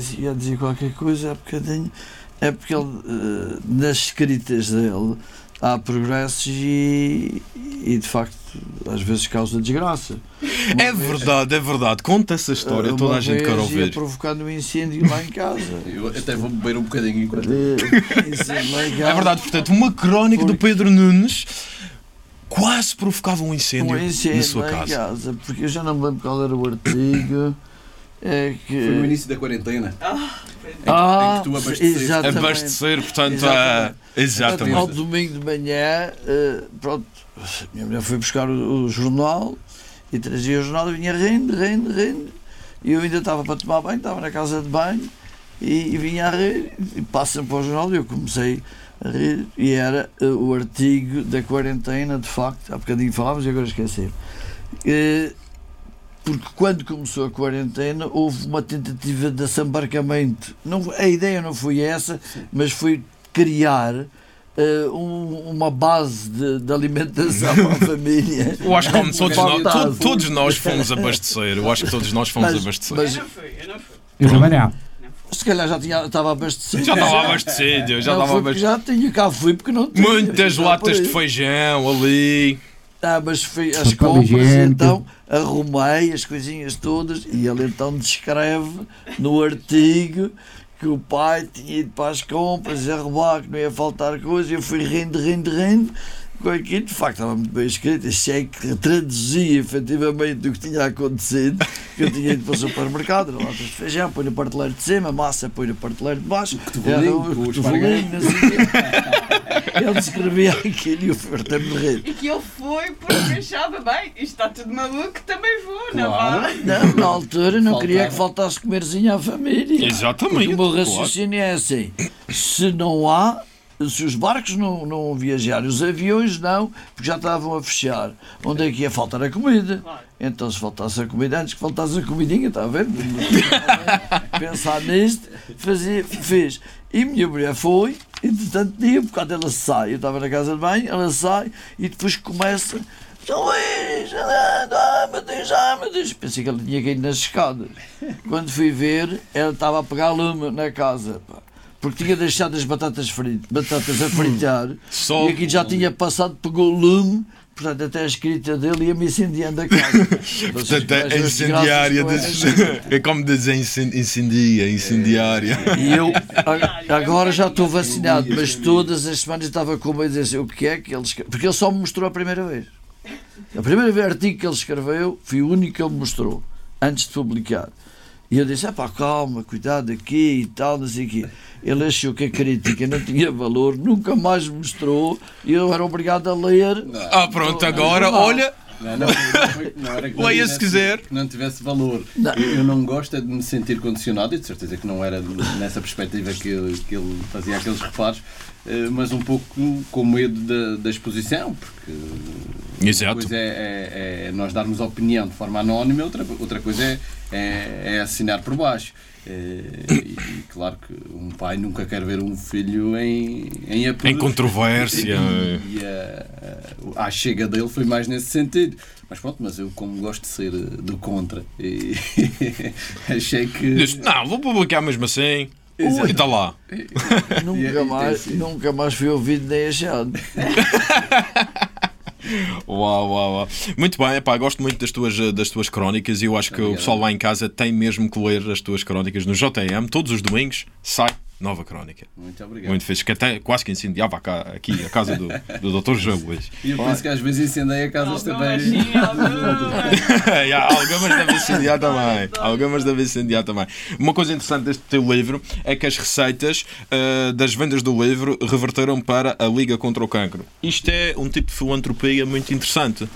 se ia dizer qualquer coisa há bocadinho, é porque ele, eh, nas escritas dele há progressos e, e, de facto, às vezes causa desgraça. Uma É vez- verdade, é verdade. Conta essa história, uma toda a gente quer ia ouvir. provocando um incêndio lá em casa. Eu até vou beber um bocadinho enquanto. Eh. É verdade, portanto, uma crónica do Pedro Nunes quase provocava um incêndio, um incêndio na sua lá em casa. casa, porque eu já não me lembro qual era o artigo. É que. Foi no início da quarentena. Que, Ah, em que tu abasteceste. exatamente. Abastecer, portanto, Exatamente. a... exatamente. Ao domingo de manhã, eh, pronto, a minha mulher foi buscar o, o jornal e trazia o jornal e vinha rindo, rindo, rindo. E eu ainda estava para tomar banho, estava na casa de banho e, e vinha a rir. E passa para o jornal e eu comecei a rir. E era eh, o artigo da quarentena, de facto. Há bocadinho falávamos e agora esqueci. Eh, porque quando começou a quarentena houve uma tentativa de assambarcamento. Não, a ideia não foi essa, mas foi criar eh, um- uma base de, de alimentação à família. Eu acho que como todos, nós, to- todos nós fomos abastecer. Eu acho que todos nós fomos Mas- abastecer. mas- Eu não fui, eu não fui. Eu também não. Se calhar já tinha, estava abastecido. Já estava abastecido, já estava foi abastecido. Já tinha, cá fui porque não tinha. Muitas latas de feijão ali. Ah, mas fui as compras então arrumei as coisinhas todas e ele então descreve no artigo que o pai tinha ido para as compras e arrumar que não ia faltar coisa eu fui rindo, rindo, rindo com aquilo, de facto estava muito bem escrito, achei que traduzia efetivamente o que tinha acontecido, que eu tinha ido para o supermercado, era latas de feijão, põe no parteleiro de cima, massa põe no parteleiro de baixo, cotovelinho, o cotovelinho, não sei o quê. ele descrevia aquilo e eu fartei-me de rir. E que ele foi porque achava, bem, isto está tudo maluco, também vou, não Claro. vá? Não, na altura não queria Faltava. que faltasse comerzinho à família. Exatamente. Porque o meu claro. raciocínio é assim: se não há, se os barcos não, não viajarem, os aviões não, porque já estavam a fechar. Onde é que ia faltar a comida? Então, se faltasse a comida, antes que faltasse a comidinha, está a ver? Pensar nisto, fazia, fez. E minha mulher foi, entretanto, dia, por causa ela sai, eu estava na casa de banho, ela sai e depois começa. Luís, ah, meu Deus, ah, meu Deus. Pensei que ela tinha caído nas escadas. Quando fui ver, ela estava a pegar lume na casa, pá. Porque tinha deixado as batatas, fritas, batatas a fritar Só e aqui já tinha passado, pegou lume, portanto, até a escrita dele ia-me incendiando a casa. Portanto, é incendiária. Vocês des- É como dizer incen- incendia, incendiária. E eu a- agora já estou vacinado, mas todas as semanas estava com medo de dizer assim, o que é que ele escreveu. Porque ele só me mostrou a primeira vez. A primeira vez artigo que ele escreveu foi o único que ele me mostrou, antes de publicar. E eu disse, pá, calma, cuidado aqui e tal, não sei o quê. Ele achou que a crítica não tinha valor, nunca mais mostrou, e eu era obrigado a ler. Ah, pronto, agora, olha, Não, não, não, era que não Leia se tivesse- quiser. que não tivesse valor. Não. Eu, eu não gosto é de me sentir condicionado e de certeza que não era nessa perspectiva que, ele- que ele fazia aqueles reparos, eh, mas um pouco com medo da, da exposição, porque uma Exato. coisa é, é- é nós darmos opinião de forma anónima, outra, outra coisa é, é, é assinar por baixo. Eh, E, e claro que um pai nunca quer ver um filho em, em apuros. Em controvérsia. E, e a, a, a chega dele foi mais nesse sentido. Mas pronto, mas eu como gosto de ser eh, do contra, e achei que. Disse, não, vou publicar mesmo assim. Exato. E está lá. Nunca E- e mais, nunca mais fui ouvido nem achado. Uau, uau, uau. Muito bem, epá, gosto muito das tuas, das tuas crónicas e eu acho que o Obrigado. pessoal lá em casa tem mesmo que ler as tuas crónicas no JM. Todos os domingos sai nova crónica. Muito obrigado. Muito fixe, que até quase que incendiava aqui a casa do, do Dr. Luís. E eu penso que às vezes incendeia casas também. sim, algumas. Há algumas devem incendiar também. Algumas devem incendiar também. Uma coisa interessante deste teu livro é que as receitas ah, das vendas do livro reverteram para a Liga contra o Cancro. Isto é um tipo de filantropia muito interessante.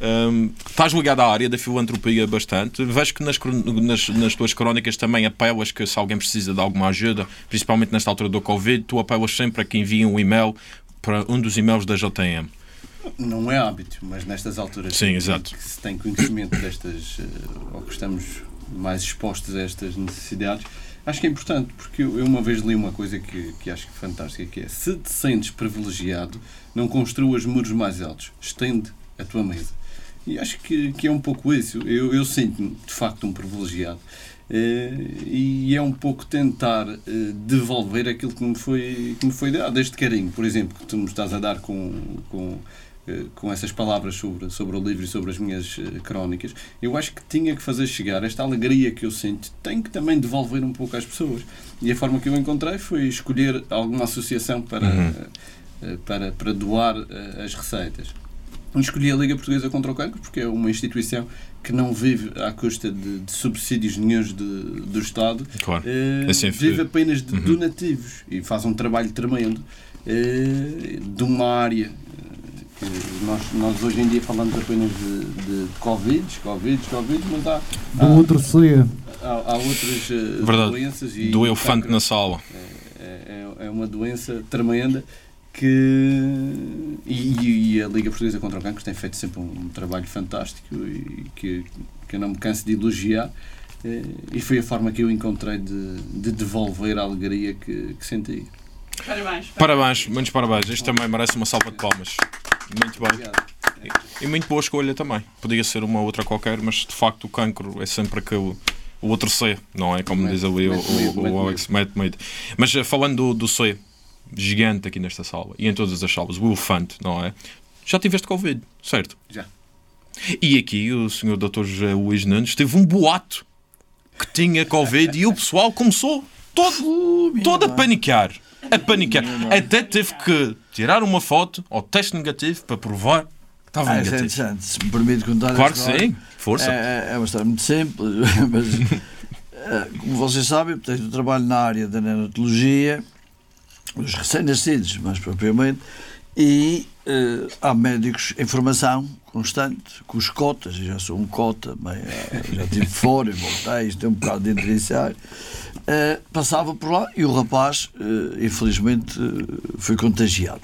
Hum, estás ligado à área da filantropia bastante. Vejo que nas, nas, nas tuas crónicas também apelas que se alguém precisa de alguma ajuda, principalmente nesta altura do Covid, tu apelas sempre a que enviem um e-mail para um dos e-mails da JM. Não é hábito, mas nestas alturas Sim, exato. que se tem conhecimento destas, eh, ou que estamos mais expostos a estas necessidades, acho que é importante, porque eu uma vez li uma coisa que, que acho fantástica, que é se te sentes privilegiado, não construas muros mais altos, estende a tua mesa. E acho que, que é um pouco isso. Eu, eu sinto-me, de facto, um privilegiado. Eh, e é um pouco tentar eh, devolver aquilo que me foi, que me foi dado, este carinho, por exemplo, que tu me estás a dar com, com, eh, com essas palavras sobre, sobre o livro e sobre as minhas crónicas, eu acho que tinha que fazer chegar esta alegria que eu sinto, tenho que também devolver um pouco às pessoas. E a forma que eu encontrei foi escolher alguma associação para, Uhum. para, para doar as receitas. Escolhi a Liga Portuguesa contra o Cancro porque é uma instituição que não vive à custa de, de subsídios nenhuns de- do Estado, Claro. eh, Assim, vive apenas de Uhum. donativos e faz um trabalho tremendo eh, de uma área eh, que nós, nós hoje em dia falamos apenas de, de Covid, Covid, Covid, mas há, Do há, outro C. há, há outras Verdade. doenças e Do elefante na sala. é, é- é uma doença tremenda que e, e a Liga Portuguesa contra o Cancro tem feito sempre um, trabalho fantástico e que, que eu não me canso de elogiar eh, e foi a forma que eu encontrei de, de devolver a alegria que, que senti. Parabéns. Parabéns, muitos parabéns. Isto também merece uma salva de palmas. Muito bem. Obrigado. E muito boa escolha também. Podia ser uma outra qualquer, mas de facto o cancro é sempre aquele. O outro C, não é? Como Mete- diz ali o, mete o, mete o Alex, mete medo. Mas eh, falando do, do C, gigante aqui nesta sala e em todas as salas, o elefante, não é? Já tiveste Covid, certo? Já. E aqui o senhor Dr. Luís Nunes teve um boato que tinha Covid e o pessoal começou todo, todo a panicar. A panicar. Até teve que tirar uma foto ao teste negativo para provar que estava Ah, é negativo. interessante. Se me permite contar Claro que sim, força. É, é uma história muito simples, mas eh, como vocês sabem, eu trabalho na área da neonatologia, os recém-nascidos, mais propriamente, e eh, há médicos em formação, constante, com os cotas, eu já sou um cota, eh, já estive fora, voltei, isto é um bocado de e sair. Eh, passava por lá e o rapaz, eh, infelizmente, foi contagiado.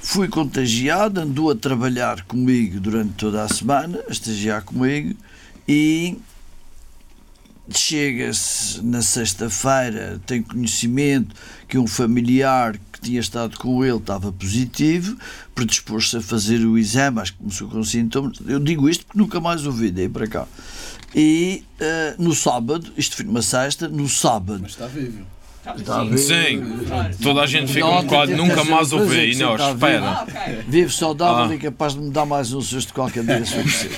Fui contagiado, andou a trabalhar comigo durante toda a semana, a estagiar comigo, e chega-se na sexta-feira, tem conhecimento que um familiar que tinha estado com ele estava positivo, predispôs-se a fazer o exame, acho que começou com sintomas. Eu digo isto porque nunca mais ouvi, daí para cá. E eh, no sábado, isto foi numa sexta, no sábado. Mas está vivo. Está ver? Sim, toda a gente fica um bocado, nunca mais uma ouvi. que Não, espera. Ah. Vivo saudável Ah. e capaz de me dar mais um susto qualquer dia se for preciso.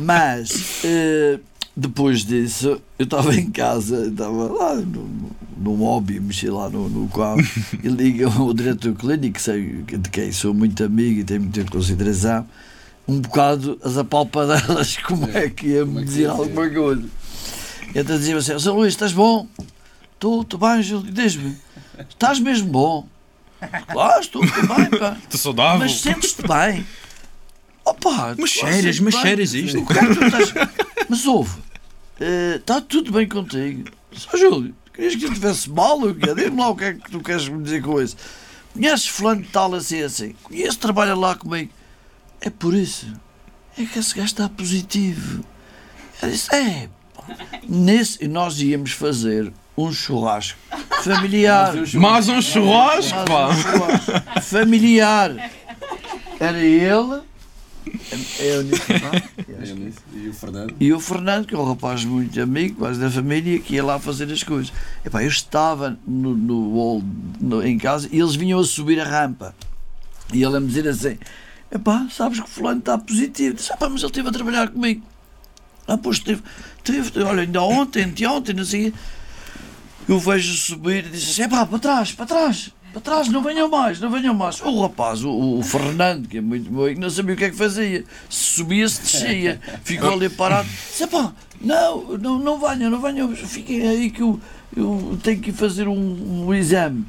Mas eh, depois disso, eu estava em casa, estava lá no, no hobby, mexi lá no, no carro e liga o diretor clínico, sei de quem sou muito amigo e tenho muita consideração, um bocado as apalpadelas, como é que ia me é dizer alguma coisa. Então dizia assim: Sr. Luís, estás bom? Estou, estou bem, Júlio, diz-me, estás mesmo bom? Claro, estou, estou bem, pá. Estou saudável. Mas sentes-te bem? Opa, Mas cheiras, mas cheiras isto. É estás... Mas ouve, está tudo bem contigo. Só Júlio, querias que eu estivesse mal ou o quê? Diz-me lá o que é que tu queres me dizer com isso. Conheces fulano de tal assim assim? Conheço, trabalha lá comigo. É por isso. É que esse gajo está positivo. Eu disse, é. pá. Nesse, e nós íamos fazer um churrasco familiar. Mais um churrasco, Mais pá. um churrasco familiar. Era ele, E o Fernando? e o Fernando, que é um rapaz muito amigo, quase da família, que ia lá fazer as coisas. Epá, eu estava no, no hall, no- em casa e eles vinham a subir a rampa. E ele a me dizer assim: Epá, sabes que o fulano está positivo. Disse, "Epá, mas ele esteve a trabalhar comigo. Ah, pois esteve, esteve, olha, ainda ontem, anteontem, não sei. o quê." Eu vejo subir e disse assim: Epá, para trás, para trás. Para trás, não venham mais, não venham mais. O rapaz, o, o Fernando, que é muito amigo, não sabia o que é que fazia. Se subia, se descia. Ficou ali parado. Disse, pá, não, não, não venham, não venham, fiquem aí que eu, eu tenho que ir fazer um, um exame.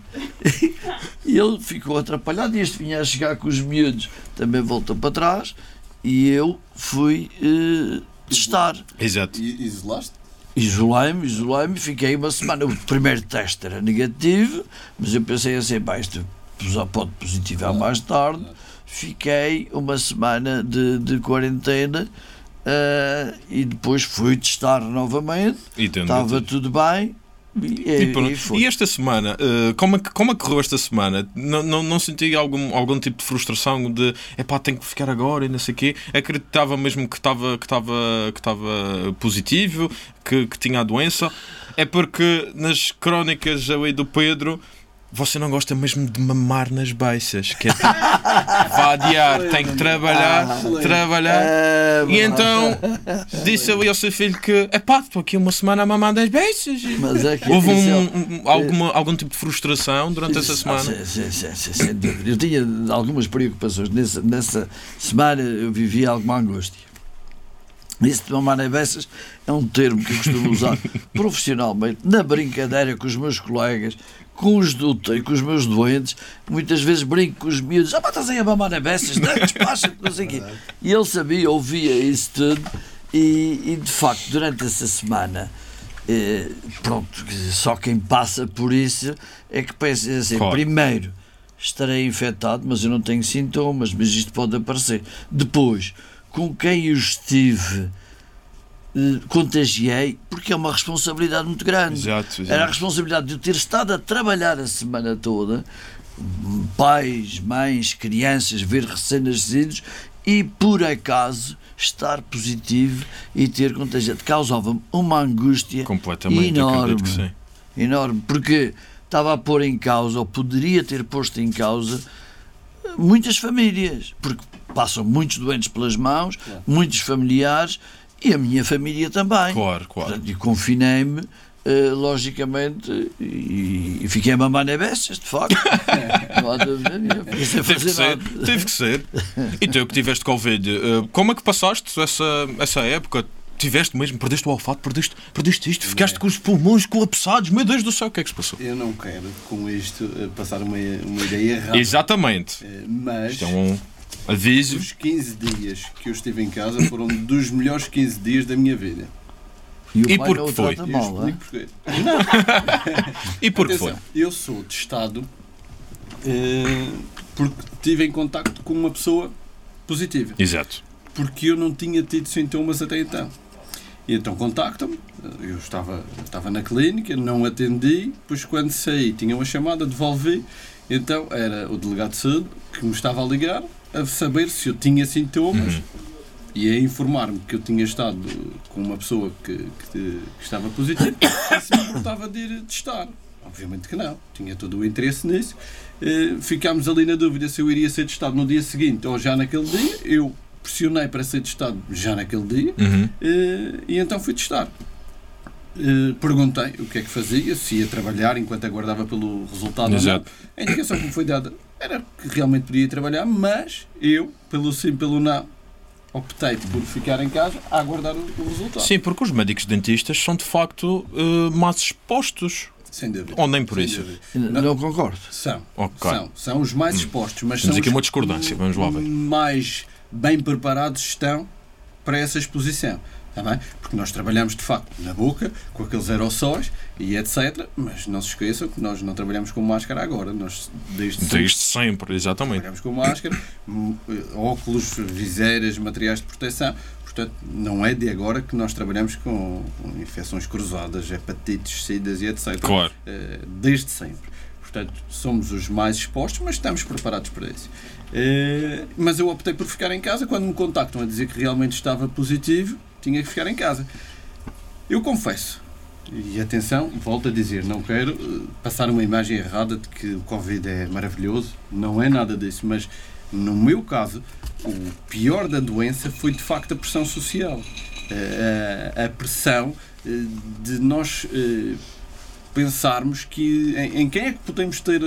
E ele ficou atrapalhado e este vinha a chegar com os miúdos. Também voltou para trás e eu fui eh, testar. Exato. E isolaste? Isolei-me, isolei-me, fiquei uma semana. O primeiro teste era negativo, mas eu pensei assim, pá, isto pode positivar mais tarde. Fiquei uma semana de, de quarentena ah, e depois fui testar novamente. Estava tudo bem e, e, pronto. e. E esta semana, eh, como, é que, como é que correu esta semana? Não, não, não senti algum, algum tipo de frustração de epá, tenho que ficar agora e não sei o quê? Acreditava mesmo que estava que que positivo, que, que tinha a doença. É porque nas crónicas aí do Pedro. Você não gosta mesmo de mamar nas beiças, que é tipo, vá adiar, tem que trabalhar, trabalhar. Ah, E então disse ali ao seu filho que, epá, estou aqui uma semana a mamar das beiças. mas é que Houve isso é- um, um- alguma, algum tipo de frustração durante essa Ah, semana? sim, sim, sim, sim. Eu tinha algumas preocupações. Nessa, nessa semana eu vivia alguma angústia. Isso de mamar em beças é um termo que eu costumo usar profissionalmente, na brincadeira com os meus colegas, com os UTI, com os meus doentes. Muitas vezes brinco com os miúdos: ah, estás aí a mamar em beças, não, despacha-te, não sei o quê. E ele sabia, ouvia isso tudo, e, e de facto, durante essa semana. eh, pronto, só quem passa por isso é que pensa assim: Claro. primeiro estarei infectado, mas eu não tenho sintomas, mas isto pode aparecer. Depois, com quem eu estive, contagiei, porque é uma responsabilidade muito grande. Exato, Era a exato. responsabilidade de eu ter estado a trabalhar a semana toda, pais, mães, crianças, ver recém-nascidos e por acaso estar positivo e ter contagiado. Causava-me uma angústia Completamente, enorme acredito que sim. enorme, porque estava a pôr em causa, ou poderia ter posto em causa, muitas famílias, porque passam muitos doentes pelas mãos, muitos familiares e a minha família também. Claro, claro. Portanto, e confinei-me, eh, logicamente, e, e fiquei a mamar na bestas, de facto. Não há dúvida nenhuma, fiquei sem Teve que ser, teve que ser. E tu que tiveste Covid, eh, como é que passaste essa, essa época? Tiveste mesmo, perdeste o olfato, perdeste, perdeste isto, ficaste com os pulmões colapsados, meu Deus do céu, o que é que se passou? Eu não quero com isto eh, passar uma, uma ideia errada. Exatamente. Mas Isto é um. Aviso. Os 15 dias que eu estive em casa foram dos melhores 15 dias da minha vida. E o E por não que foi? E mal, é? porquê. E por que foi? Eu sou testado eh, porque estive em contacto com uma pessoa positiva. Exato. Porque eu não tinha tido sintomas até então. E então contactam-me, eu estava, estava na clínica, não atendi, depois quando saí tinha uma chamada, devolvi, então era o delegado de saúde que me estava a ligar a saber se eu tinha sintomas Uhum. e a informar-me que eu tinha estado com uma pessoa que, que- que estava positiva e se me importava de ir testar. Obviamente que não, tinha todo o interesse nisso. Eh, ficámos ali na dúvida se eu iria ser testado no dia seguinte ou já naquele dia. Eu pressionei para ser testado já naquele dia Uhum. eh, e então fui testar. Eh, perguntei o que é que fazia, se ia trabalhar enquanto aguardava pelo resultado. Exato. A indicação que me foi dada era que realmente podia trabalhar, mas eu, pelo sim, pelo não, optei por ficar em casa a aguardar o, o resultado. Sim, porque os médicos dentistas são de facto eh, mais expostos. Sem dúvida. Ou nem por Sem isso. Não, não concordo. São. Ok. São, são os mais expostos, mas Temos são aqui uma discordância, vamos lá ver. mais bem preparados estão para essa exposição. Bem? Porque nós trabalhamos de facto na boca, com aqueles aerossóis e etc. Mas não se esqueçam que nós não trabalhamos com máscara agora. Nós desde sempre Desde sempre, exatamente. trabalhamos com máscara, óculos, viseiras, materiais de proteção. Portanto, não é de agora que nós trabalhamos com, infecções cruzadas, hepatites, sidas e etc. Claro. Eh, desde sempre. Portanto, somos os mais expostos, mas estamos preparados para isso. Eh, mas eu optei por ficar em casa. Quando me contactam a dizer que realmente estava positivo, tinha que ficar em casa. Eu confesso, e atenção, volto a dizer, não quero eh, passar uma imagem errada de que o Covid é maravilhoso, não é nada disso, mas no meu caso, o pior da doença foi de facto a pressão social. Eh, a, a pressão eh, de nós pensarmos que em, em quem é que podemos ter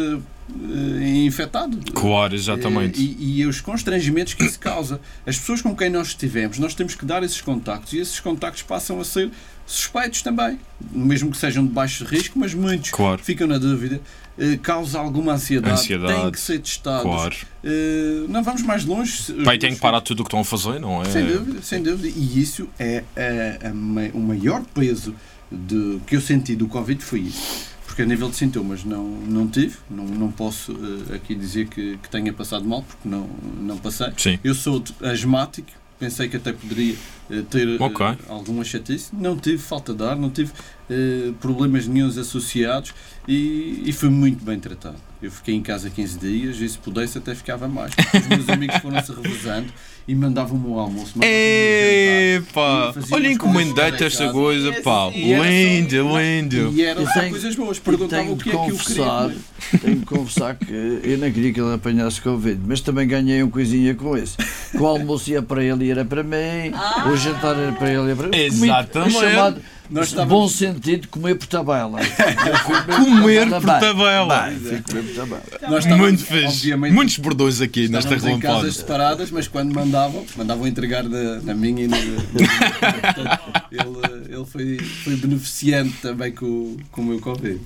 infectado. Claro, exatamente. Eh, E, e os constrangimentos que isso causa. As pessoas com quem nós estivemos, nós temos que dar esses contactos e esses contactos passam a ser suspeitos também. Mesmo que sejam de baixo risco, mas muitos Claro. ficam na dúvida. eh, Causa alguma ansiedade, Ansiedade, têm que ser testados. Claro. Eh, não vamos mais longe. Pai, tem que parar tudo o que estão a fazer, não é? Sem dúvida, sem dúvida. E isso é, a- a ma- o maior peso de, que eu senti do Covid foi isso. Porque a nível de sintomas não, não tive, não, não posso eh, aqui dizer que, que tenha passado mal, porque não, não passei. Sim. Eu sou asmático, pensei que até poderia eh, ter eh, Ok. alguma chatice. Não tive falta de ar, não tive eh, problemas nenhums associados e, e fui muito bem tratado. Eu fiquei em casa 15 dias e se pudesse até ficava mais. Os meus amigos foram-se revezando e mandavam-me o almoço. jantar. Epá! Olha, encomendei-te esta coisa, pá! Lindo, lindo! E eram tenho- coisas boas. Perguntavam o de que é que eu queria. tenho de confessar que eu não queria que ele apanhasse Covid, mas também ganhei um coisinha com isso. Que o almoço ia para ele e era para mim, o jantar era para ele e era para mim. Exatamente. Chamado Nós bom estávamos sentido, comer por tabela. Comer por tabela! Bem, fui comer por tabela. Nós estávamos, Muito fixe! obviamente, Muitos bordões aqui nesta Estávamos em casas separadas, mas quando mandavam, mandavam entregar na, na minha e na. Portanto, ele ele foi, foi beneficiante também com, com o meu Covid.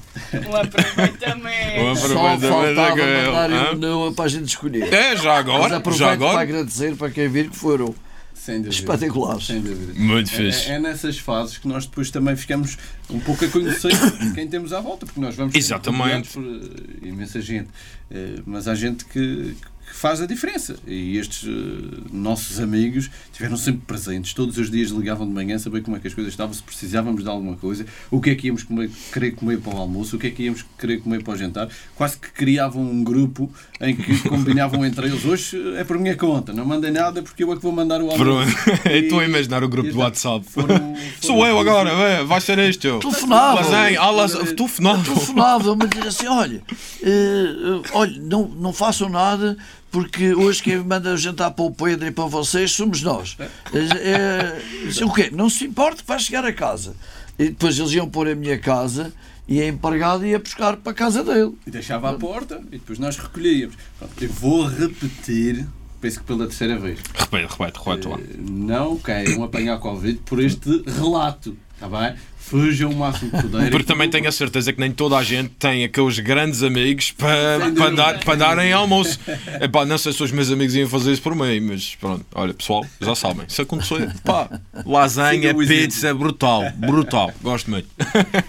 Um aproveitamento. Um Só aproveitamento faltava aquele, mandar o meu para a gente escolher. É, já Mas agora, aproveito já para agora. agradecer para quem vir que foram. Espetaculares. Sem dúvida. Muito É, fixe. é- é nessas fases que nós depois também ficamos um pouco a conhecer quem temos à volta, porque nós vamos Exatamente. por eh, imensa gente. Eh, mas há gente que, que faz a diferença. E estes eh, nossos amigos estiveram sempre presentes. Todos os dias ligavam de manhã, saber como é que as coisas estavam, se precisávamos de alguma coisa, o que é que íamos comer, querer comer para o almoço, o que é que íamos querer comer para o jantar. Quase que criavam um grupo em que combinavam entre eles. Hoje é por minha conta, não mandem nada porque eu é que vou mandar o almoço. E- Estou a imaginar o grupo do WhatsApp. foram- Sou foram- eu agora, é, vai ser isto. Telefonava. Telefonava. a dizer assim: olha, eh, eh, olha não, não façam nada porque hoje quem manda jantar para o Pedro e para vocês somos nós. Eh, disse, o quê? Não se importa que vai chegar a casa. E depois eles iam pôr a minha casa e a empregada ia buscar para a casa dele. E deixava à porta e depois nós recolhíamos. Pronto, eu vou repetir, penso que pela terceira vez. Repete, repete, repete lá. Eh, Não queiram apanhar Covid por este relato. Está bem? Fujam o máximo que puderem. Porque também tenho a certeza que nem toda a gente tem aqueles grandes amigos para, para, dar, para darem almoço. Epá, não sei se os meus amigos iam fazer isso por mim, mas pronto, olha pessoal, já sabem. Se acontecer, pá, lasanha, pizza, brutal, brutal, gosto muito.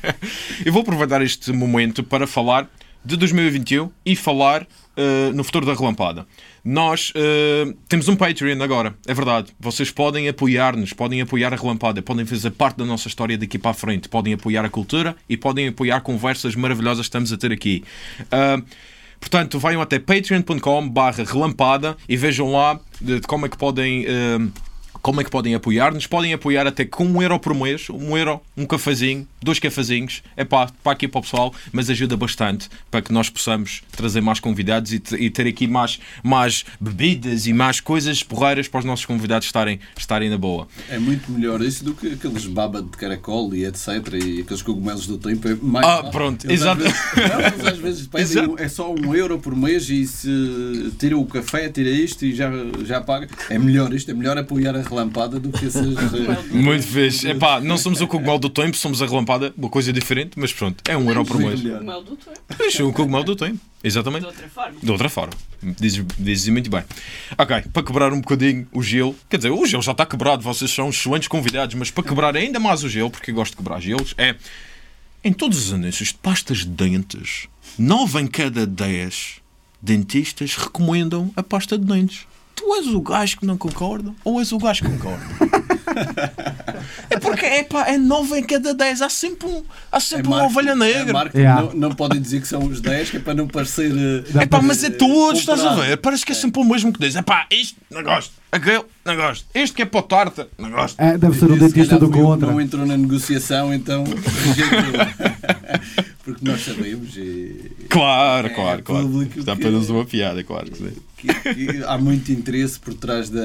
Eu vou aproveitar este momento para falar de 2021 e falar eh, no futuro da relampada. Nós eh, temos um Patreon agora, é verdade. Vocês podem apoiar-nos, podem apoiar a relampada, podem fazer parte da nossa história daqui para a frente, podem apoiar a cultura e podem apoiar conversas maravilhosas que estamos a ter aqui. Ah, Portanto, venham até patreon.com barra relampada e vejam lá de, de como é que podem. Como é que podem apoiar-nos? Podem apoiar até com um euro por mês, um euro, um cafezinho, dois cafezinhos, é pá, para aqui para o pessoal, mas ajuda bastante para que nós possamos trazer mais convidados e, e ter aqui mais, mais bebidas e mais coisas porreiras para os nossos convidados estarem, estarem na boa. É muito melhor isso do que aqueles baba de caracol e etc. E aqueles cogumelos do tempo. É mais Ah, pronto, Eles às exato. vezes- não, às vezes é só um euro por mês e se tira o café, tira isto e já, já paga. É melhor isto, é melhor apoiar a relampada do que essas. eh, Muito fixe. É pá, não somos o cogumelo do tempo, somos a relampada, uma coisa diferente, mas pronto, é um euro por mês. Mal do tempo. Deixa o cogumelo do tempo, De exatamente. outra forma. De outra forma. Dizes, dizes muito bem. Ok, para quebrar um bocadinho o gelo, quer dizer, o gelo já está quebrado, vocês são excelentes convidados, mas para quebrar ainda mais o gelo, porque eu gosto de quebrar gelos, é em todos os anúncios de pastas de dentes, 9 em cada 10 dentistas recomendam a pasta de dentes. Tu és o gajo que não concorda ou és o gajo que concorda? É porque é pá, é 9 em cada 10, há sempre, um, há sempre uma ovelha É negra. marketing, Yeah. não, não podem dizer que são os 10, que é para não parecer. eh, Dá É pá, mas é todos, estás a ver? Parece que é sempre o mesmo que diz. É pá, isto não gosto, aquele não gosto, este que é para o tarta, não gosto. É, deve ser o dentista do contra. Não entrou na negociação, então. Porque nós sabemos e, Claro, É claro, claro. Está que- apenas uma piada, claro que sim. que, que há muito interesse por trás da-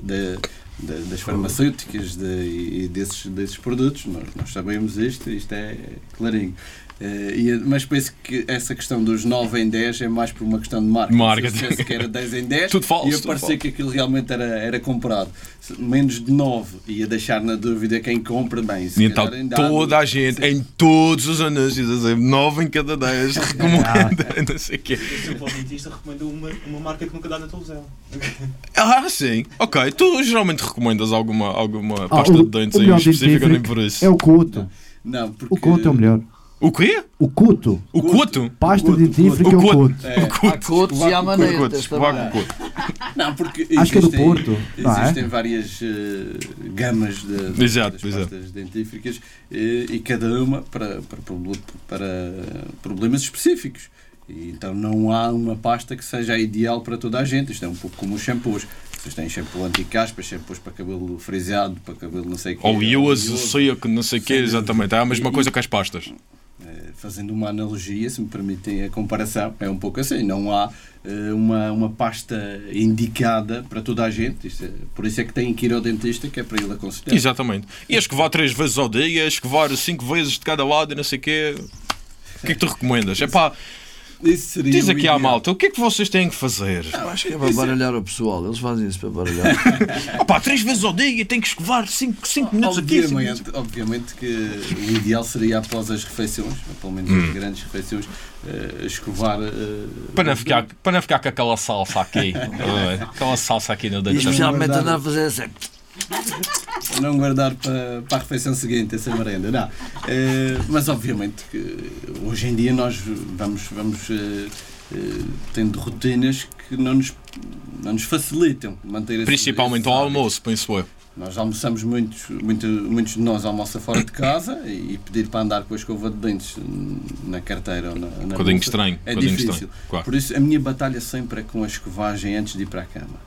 da- das farmacêuticas de- e desses, desses produtos. Nós, nós sabemos isto, isto é clarinho. E, mas penso que essa questão dos 9 em 10 é mais por uma questão de marketing. Marketing. Se que era 10 em 10 Tudo falso, ia parecer que aquilo realmente era, era comprado. Se- Menos de 9 ia deixar na dúvida quem compra bem. se então ainda há- toda a gente, em todos os anúncios, a dizer 9 em cada 10, recomenda, não sei o quê. Ao dentista recomendo uma, uma marca que nunca dá na televisão. Ah, sim, ok. Tu geralmente recomendas alguma, alguma Ah, pasta o- de dentes o aí específica, nem por isso. É o Couto. Não, porque O Couto é o melhor. O quê? O Couto. O coto? Pasta Couto, dentífrica é o o Couto. Couto. É, O coto. Cotos e há manetas também. O coto. Não, porque Acho que é do existem- Porto, é? Existem várias eh, gamas de, Exato, das exato. pastas dentífricas eh, e cada uma para, para, para problemas específicos. E então não há uma pasta que seja a ideal para toda a gente. Isto é um pouco como os shampoos. Vocês têm shampoo anti-caspa, shampoos para cabelo frisado, para cabelo não sei o quê. Oleoso. seco, não sei o quê, exatamente. É a mesma E- coisa que as pastas. Eh, Fazendo uma analogia, se me permitem a comparação, é um pouco assim. Não há eh, uma, uma pasta indicada para toda a gente. É- por isso é que tem que ir ao dentista, que é para ele aconselhar. Exatamente. E escovar três vezes ao dia, a escovar cinco vezes de cada lado e não sei o quê. O que é que tu recomendas? É pá, Isso seria diz aqui à malta, o que é que vocês têm que fazer? Acho que é para baralhar o pessoal. Eles fazem isso para baralhar. Pá, três vezes ao dia, tem que escovar cinco, cinco minutos aqui. Obviamente, obviamente que o ideal seria após as refeições, pelo menos Hum. as grandes refeições, eh, escovar. eh, Para não, ficar, para não ficar com aquela salsa aqui. Ah, aquela salsa aqui no dente. especialmente andar a fazer assim. Não guardar para, para a refeição seguinte essa merenda, não. Eh, mas obviamente que hoje em dia nós vamos, vamos eh, eh, tendo rotinas que não nos, não nos facilitam manter Principalmente esse ao almoço, penso eu. Nós almoçamos muitos, muito, muitos de nós almoçam fora de casa e pedir para andar com a escova de dentes na carteira ou na, na bolsa estranho. é difícil. estranho. Claro. Por isso a minha batalha sempre é com a escovagem antes de ir para a cama.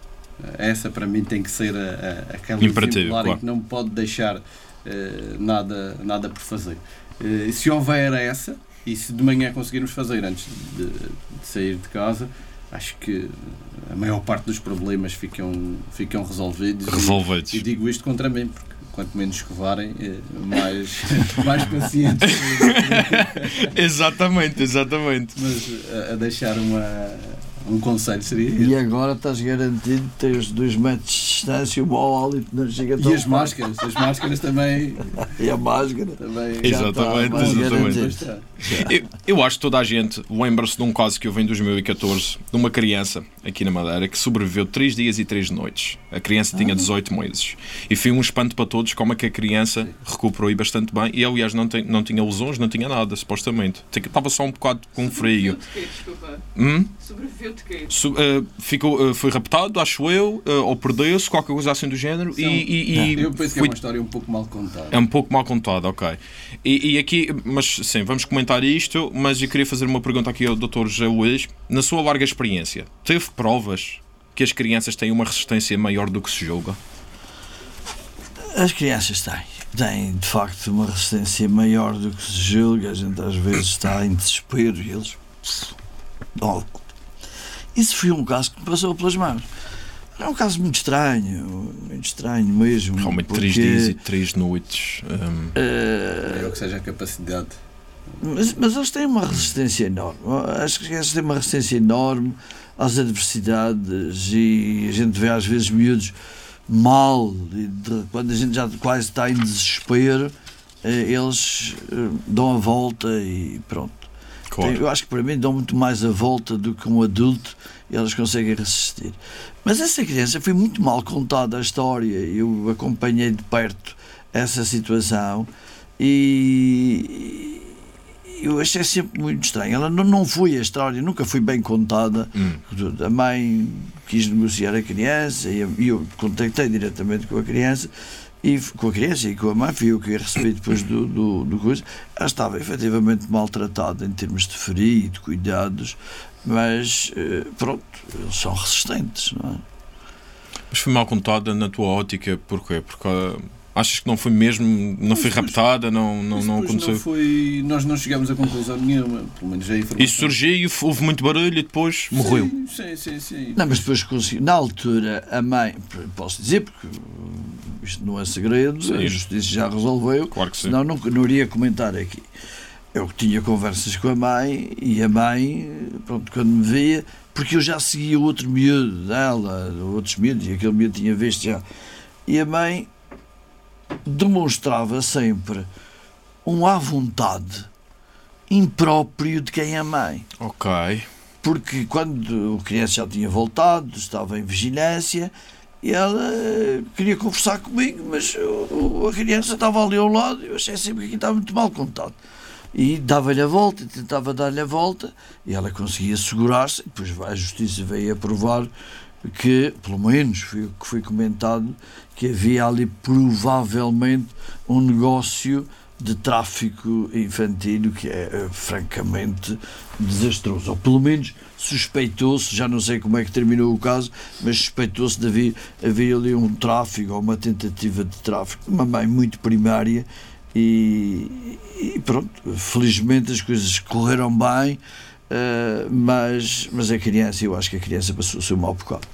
Essa para mim tem que ser a, a, aquela Imperativo, exemplar em claro. que não pode deixar eh, nada, nada por fazer. Eh, se houver essa, e se de manhã conseguirmos fazer antes de, de sair de casa, acho que a maior parte dos problemas ficam, ficam resolvidos. E- Resolvidos. e digo isto contra mim, porque quanto menos escovarem, eh, mais, mais pacientes. Exatamente, exatamente. Mas a, a deixar uma, um conselho seria. E agora estás garantido que tens dois metros de distância e o mau hálito não chega tão E as máscaras, as máscaras também. E a máscara. também Já Exatamente, exatamente. Eu, eu acho que toda a gente lembra-se de um caso que houve em 2014 de uma criança aqui na Madeira que sobreviveu 3 dias e 3 noites. A criança tinha 18 meses. E foi um espanto para todos como é que a criança recuperou aí bastante bem. E aliás, não, tem, não tinha lesões, não tinha nada, supostamente. Estava só um bocado com frio. Sobreviveu de quê? Desculpa. Hum? Sobreviveu? Su- eh, ficou, eh, foi raptado, acho eu, eh, ou perdeu-se, qualquer coisa assim do género. E, e- e Eu penso que é foi- uma história um pouco mal contada. é um pouco mal contado, ok. E, e aqui, mas sim, vamos comentar isto, mas eu queria fazer uma pergunta aqui ao Dr. José Luís. Na sua larga experiência, teve provas que as crianças têm uma resistência maior do que se julga? As crianças têm. Têm, de facto, uma resistência maior do que se julga. A gente às vezes está em desespero e eles. Oh. Isso foi um caso que me passou pelas mãos. É um caso muito estranho, muito estranho mesmo. Realmente, porque, três dias e três noites. hum, eh, Maior que seja a capacidade. Mas, mas eles têm uma resistência enorme. As crianças têm uma resistência enorme às adversidades e a gente vê às vezes miúdos mal e de- quando a gente já quase está em desespero eh, eles eh, dão a volta e pronto. Claro. Eu acho que para mim dão muito mais a volta do que um adulto e eles conseguem resistir. Mas essa criança foi muito mal contada a história. Eu acompanhei de perto essa situação e eu achei sempre muito estranho. Ela não, não foi a história, nunca foi bem contada. Hum. A mãe quis negociar a criança e eu- eu contactei diretamente com a criança e com a criança e com a mãe, fui eu que a recebi depois do, do, do coisa. Ela estava efetivamente maltratada em termos de frio e de cuidados, mas eh, pronto, eles são resistentes, não é? Mas foi mal contada na tua ótica, porquê? Porque ah, achas que não foi mesmo, não foi raptada, não, não, Isso não aconteceu? foi, nós não chegamos a conclusão nenhuma, pelo menos a informação. Isso surgiu e houve muito barulho e depois morreu. Sim, sim, sim. sim. Não, mas depois conseguiu. Na altura, a mãe, posso dizer, porque isto não é segredo, Sim. a justiça já resolveu, Claro que sim. senão não, não iria comentar aqui. Eu tinha conversas com a mãe e a mãe, pronto, quando me via, porque eu já seguia outro miúdo dela, outros miúdos, e aquele miúdo tinha visto já. E a mãe demonstrava sempre um à vontade impróprio de quem é mãe Ok. porque quando a criança já tinha voltado, estava em vigilância, e ela eh, queria conversar comigo, mas o- o- a criança estava ali ao lado, eu achei sempre que aqui estava muito mal contado. E dava-lhe a volta, tentava dar-lhe a volta, e ela conseguia segurar-se, e depois a justiça veio a provar que, pelo menos foi o que foi comentado, que havia ali provavelmente um negócio de tráfico infantil que é eh, francamente desastroso. Ou pelo menos suspeitou-se, já não sei como é que terminou o caso, mas suspeitou-se de haver, haver ali um tráfico ou uma tentativa de tráfico. Uma mãe muito primária e, e pronto, felizmente as coisas correram bem, eh, mas, mas a criança, eu acho que a criança passou o seu mau bocado.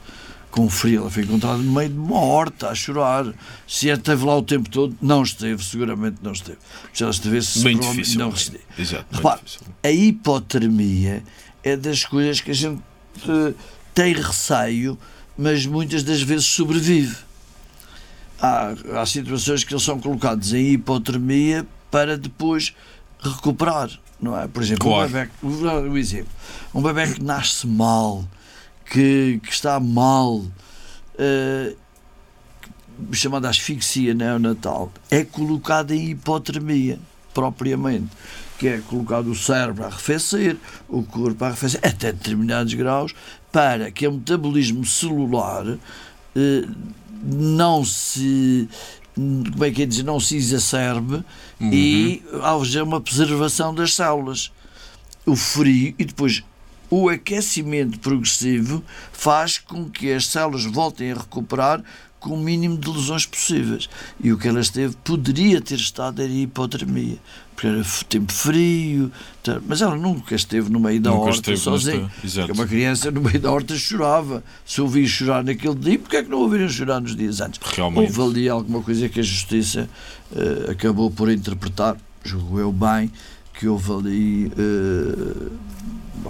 Com frio, ela foi encontrada no meio de uma horta a chorar. Se ela esteve lá o tempo todo, não esteve, seguramente não esteve. Se ela estivesse, Bem difícil. não resistia. Exato. Repare, a hipotermia é das coisas que a gente eh, tem receio, mas muitas das vezes sobrevive. Há, há situações que eles são colocados em hipotermia para depois recuperar, não é? Por exemplo, Claro. um bebê, vou dar um exemplo, um bebê que nasce mal, que, que está mal, eh, chamada asfixia neonatal, é colocado em hipotermia, propriamente que é colocado o cérebro a arrefecer, o corpo a arrefecer, até determinados graus, para que o metabolismo celular eh, não se como é que é dizer, não se exacerbe e haja uma preservação das células. O frio e depois o aquecimento progressivo faz com que as células voltem a recuperar com o mínimo de lesões possíveis. E o que ela esteve poderia ter estado era hipotermia, porque era tempo frio, tá- mas ela nunca esteve no meio da Nunca horta sozinha. nesta-. Porque uma criança no meio da horta chorava. Se ouvia chorar naquele dia, porque é que não ouviram chorar nos dias antes? Realmente. Houve ali alguma coisa que a Justiça eh, acabou por interpretar, julgo eu bem, que houve ali eh,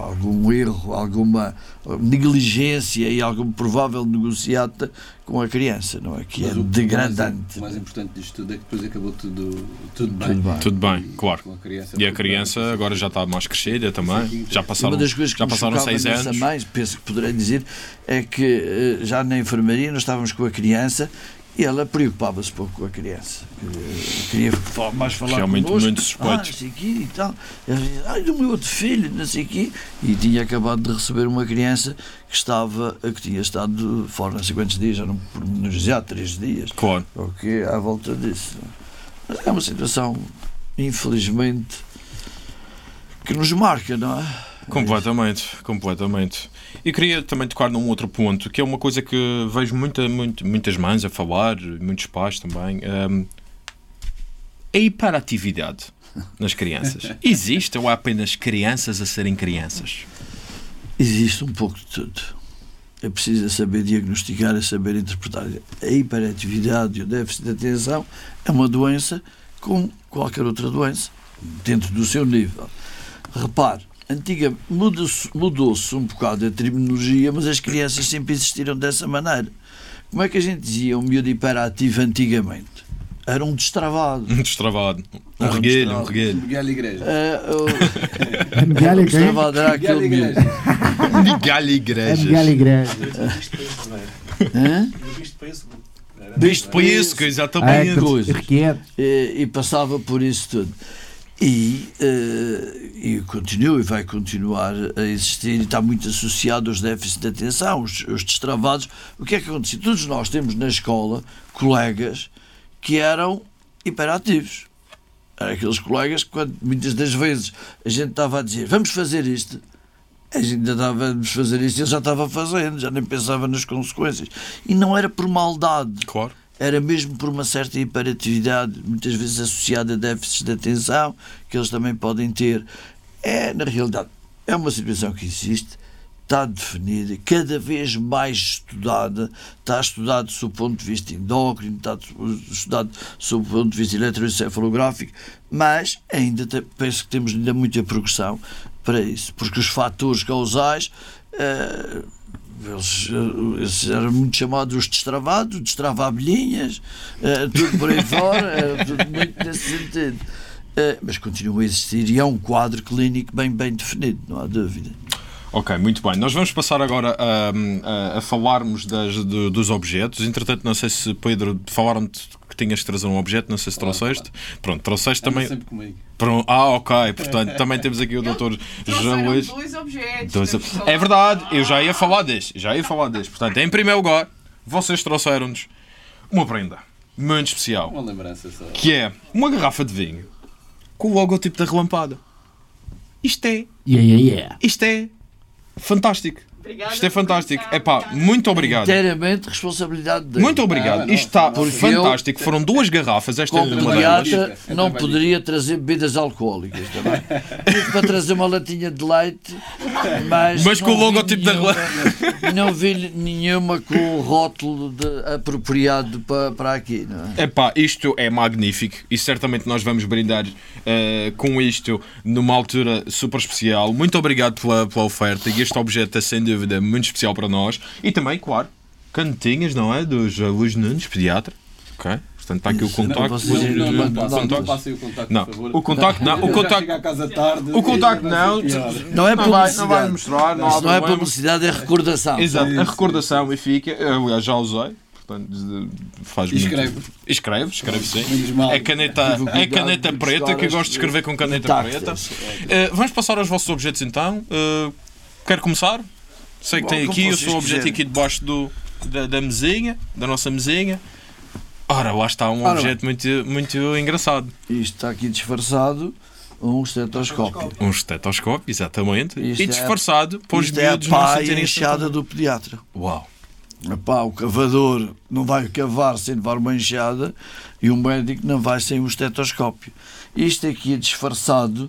algum erro, alguma negligência e alguma provável negociata com a criança, não é? Que é Mas o- degradante. O mais importante disto tudo é que depois acabou tudo, tudo bem. Tudo bem. Tudo bem, claro. Com a criança E a criança bem. agora já está mais crescida também. Já Uma passaram, das coisas que já me passaram seis anos. mãe, penso que poderei dizer, é que eh, já na enfermaria nós estávamos com a criança e ela preocupava-se pouco com a criança. Eh, Queria mais falar Realmente connosco. muito suspeito. Ah, sei quê e tal. Ela dizia, Ai, do meu outro filho, não sei quê. E tinha acabado de receber uma criança que estava, que tinha estado fora não sei quantos dias, já não já três dias. Claro. Ok, à volta disso. Mas é uma situação, infelizmente, que nos marca, não é? Completamente, completamente. E queria também tocar num outro ponto, que é uma coisa que vejo muita, muito- muitas mães a falar, muitos pais também. hum, a hiperatividade nas crianças. Existe ou há apenas crianças a serem crianças? Existe um pouco de tudo. É preciso saber diagnosticar, é saber interpretar. A hiperatividade e o déficit de atenção é uma doença como qualquer outra doença, dentro do seu nível. Repare, antiga mudou-se mudou-se um bocado a terminologia, mas as crianças sempre existiram dessa maneira. Como é que a gente dizia um miúdo hiperativo antigamente? Era um destravado. Um destravado. Um Ah, um regueiro, um destravado. regueiro. Miguel Igreja. Ah, o- A migalha o quem? destravado era Miguel aquele. Igreja. Migalha A igrejas. migalha igreja. Hã? Visto para esse Visto para isso, que Ah, exatamente. requieto. eh, e passava por isso tudo. E, eh, e continua e vai continuar a existir e está muito associado aos déficits de atenção, os, os destravados. O que é que acontecia? Todos nós temos na escola colegas que eram hiperativos. Eram aqueles colegas que, quando, muitas das vezes, a gente estava a dizer vamos fazer isto, a gente ainda estava vamos fazer isto e ele já estava fazendo, já nem pensava nas consequências. E não era por maldade Claro. Era mesmo por uma certa hiperatividade, muitas vezes associada a déficits de atenção, que eles também podem ter. É, na realidade, é uma situação que existe, está definida, cada vez mais estudada, está estudado sob o ponto de vista endócrino, está estudado sob o ponto de vista eletroencefalográfico, mas ainda penso que temos ainda muita progressão para isso, porque os fatores causais eh, eles, eh, esses eram muito chamados os destravados, destrava abelhinhas, eh, tudo por aí fora, era tudo muito nesse sentido. Eh, mas continua a existir e é um quadro clínico bem, bem definido, não há dúvida. Ok, muito bem. Nós vamos passar agora a, a- a falarmos das, do- dos objetos. Entretanto, não sei se, Pedro, falaram-te que tinhas de trazer um objeto, não sei se Claro, trouxeste. Pronto, trouxeste Anda também. sempre comigo. Pronto. Ah, ok. Portanto, também temos aqui o doutor João Luís. dois objetos. Dois-. É verdade, eu já ia falar deste. Já ia falar deste. Portanto, em primeiro lugar, vocês trouxeram-nos uma prenda muito especial. Uma lembrança só. Que é uma garrafa de vinho com o logotipo da relampada. Isto é Yeah, yeah, yeah. isto é fantástico. Obrigada Isto é fantástico. Epá, obrigada. muito obrigado. Inteiramente responsabilidade dele. Muito obrigado. Ah, não, Isto está fantástico. Foram duas garrafas. Esta é Como uma delas. pediatra, É não poderia trazer bebidas alcoólicas também. Tive para trazer uma latinha de leite, mas, Mas com não o vi logotipo da nenhuma- Não vi nenhuma com o rótulo de- apropriado para, para aqui. Não é? Epá, isto é magnífico e certamente nós vamos brindar eh, com isto numa altura super especial. Muito obrigado pela, pela oferta e este objeto é sem dúvida muito especial para nós. E também, claro, canetinhas, não é? Dos Luís Nunes, pediatra. Ok? Portanto, está aqui o não, contacto. Não, não, não, Não, não, não não. passem o contacto, Não, por favor. o contacto não. O contacto, à casa tarde. o contacto não. Não é Não vai, não vai publicidade. mostrar, não há Isso não é publicidade, é recordação. Exato, Sim, a recordação e fica. Eu, aliás, já usei. Portanto, faz muito- escreve. Escreve, escreve sim. É caneta, é caneta preta, que eu gosto de escrever com caneta preta. Eh, vamos passar aos vossos objetos então. Uh, quer começar? Sei que Bom, tem aqui o vocês seu objeto aqui debaixo do, da, da mesinha, da nossa mesinha. Ora, lá está um Ora objeto muito, muito engraçado. Isto está aqui disfarçado, um estetoscópio. Um estetoscópio, exatamente. Isto e é- disfarçado para os Isto é a miúdos não pá sentirem enxada do pediatra. Uau! Epá, o cavador não vai cavar sem levar uma enxada e o médico não vai sem um estetoscópio. Isto aqui é disfarçado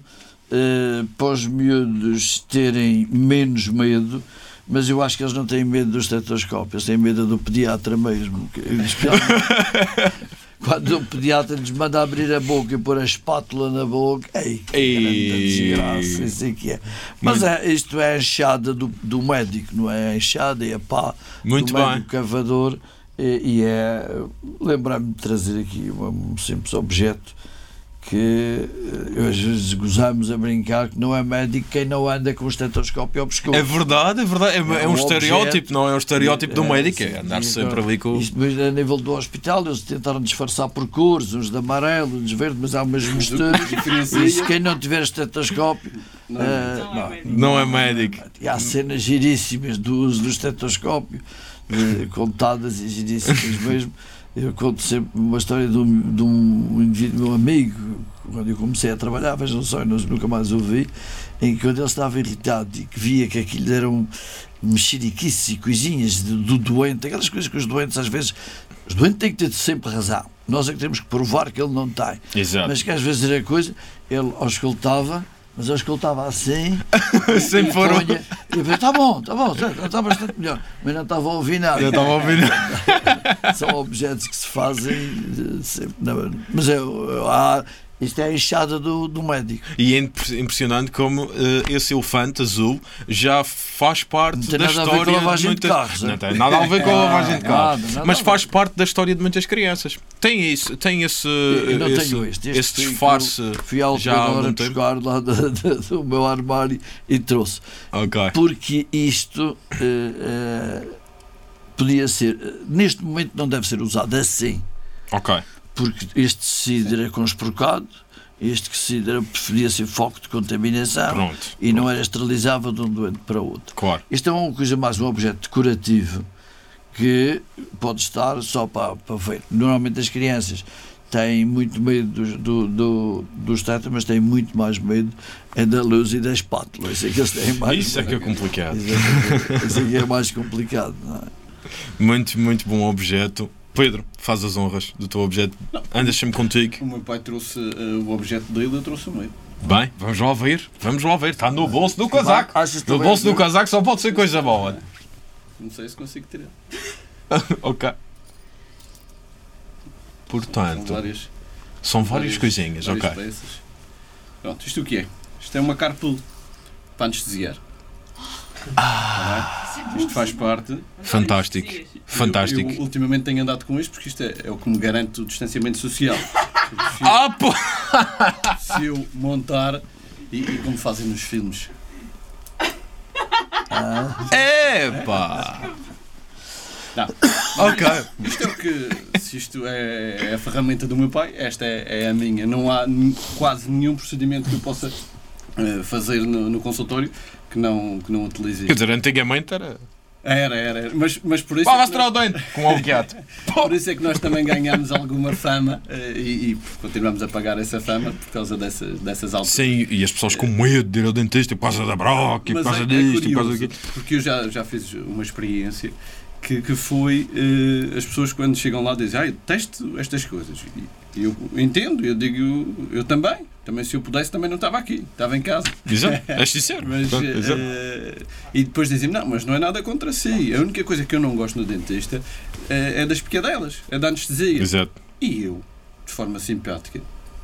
eh, para os miúdos terem menos medo, mas eu acho que eles não têm medo do estetoscópio, eles têm medo do pediatra mesmo. quando o pediatra lhes manda abrir a boca e pôr a espátula na boca, ei, que Ei. desgraça, isso é que é. Mas é, isto é a enxada do, do médico, não é a enxada, é a pá Muito do bem. médico cavador e, e é lembrar-me de trazer aqui um, um simples objeto que eh, às vezes gozamos a brincar que não é médico quem não anda com o estetoscópio ao pescoço. É verdade, é verdade. É, É é um um estereótipo, objeto. não é um estereótipo do É, médico, sim, é andar sempre agora, ali com. Isto depois a nível do hospital, eles tentaram disfarçar por cores, uns de amarelo, uns de verde, mas há umas misturas. E se quem não tiver estetoscópio, Não, eh, Não é não. é médico. E há cenas giríssimas do uso do estetoscópio, contadas e giríssimas mesmo. Eu conto sempre uma história de um, de um indivíduo, meu amigo, quando eu comecei a trabalhar, vejam só, eu nunca mais ouvi, em que quando ele estava irritado e que via que aquilo eram mexeriquices e coisinhas do, do doente, aquelas coisas que os doentes às vezes. Os doentes têm que ter sempre razão. Nós é que temos que provar que ele não tem. Exato. Mas que às vezes era coisa, ele auscultava, mas auscultava assim, Sem Ponha, e eu pensei, está bom, está bom, está bastante melhor. Mas não estava a ouvir nada. Eu estava a ouvir. São objetos que se fazem eh, sempre. Não, mas é, há, isto é a enxada do, do médico. E é imp- impressionante como eh, esse elefante azul já faz parte Não tem da nada a ver com a história lavagem de muitas... carros, Não é? tem nada a ver com a lavagem de carros. Nada, nada mas faz parte da história de muitas crianças. Tem isso, tem esse, Eu não esse, tenho este. este esse disfarce. eu Fui à já há tempo. buscar lá da- do meu armário e trouxe. Ok. Porque isto eh, eh, podia ser. Neste momento não deve ser usado assim. Ok. Porque este tecido era conspurcado, este tecido era, podia ser foco de contaminação Pronto. e não era esterilizável de um doente para outro. Claro. Isto é uma coisa mais um objeto decorativo que pode estar só para, para ver. Normalmente as crianças têm muito medo do, do, do, dos tetas, mas têm muito mais medo é da luz e da espátula. Isso é que eles têm mais Isso é que é complicado. Exatamente. Isso é que é mais complicado. É? Muito, muito bom objeto. Pedro, faz as honras do teu objeto. Andas sempre contigo. O meu pai trouxe eh, o objeto dele, eu trouxe o meu. Bem, vamos lá ver. Vamos lá ver. Está no bolso do casaco. No bolso do casaco só pode ser coisa boa. Não sei se consigo tirar. ok. São Portanto, várias, são várias coisinhas, várias ok. peças. Pronto, isto o que é? Isto é uma carpool para anestesiar. Ah, isto faz parte. Fantástico. Fantástico. Eu, eu ultimamente tenho andado com isto porque isto é, é o que me garante o distanciamento social. Se, Ah, pô! se eu montar, e, e como fazem nos filmes, Epá! Não. Ok. Isto é o que, se isto é, é a ferramenta do meu pai, esta é, é a minha. Não há quase nenhum procedimento que eu possa eh, fazer no, no consultório que não, que não utilize Quer dizer, antigamente era. Era, era, era. Mas, mas por, isso Pá, é nós, dente com o objeto. por isso é que nós também ganhamos alguma fama eh, e, e continuamos a pagar essa fama por causa dessas, dessas alturas. Sim, e as pessoas com medo de ir ao dentista por causa da broca, e por causa é- é disto, e por causa daquilo. Porque eu já, já fiz uma experiência que, que foi eh, as pessoas quando chegam lá dizem, ah, eu testo estas coisas. E eu entendo, eu digo, eu também. Também se eu pudesse também não estava aqui, estava em casa. Exato, és sincero. Mas, Pronto, eh, e depois dizem não, mas não é nada contra si. A única coisa que eu não gosto no dentista eh, é das picadelas, é da anestesia. Exato. E eu, de forma simpática,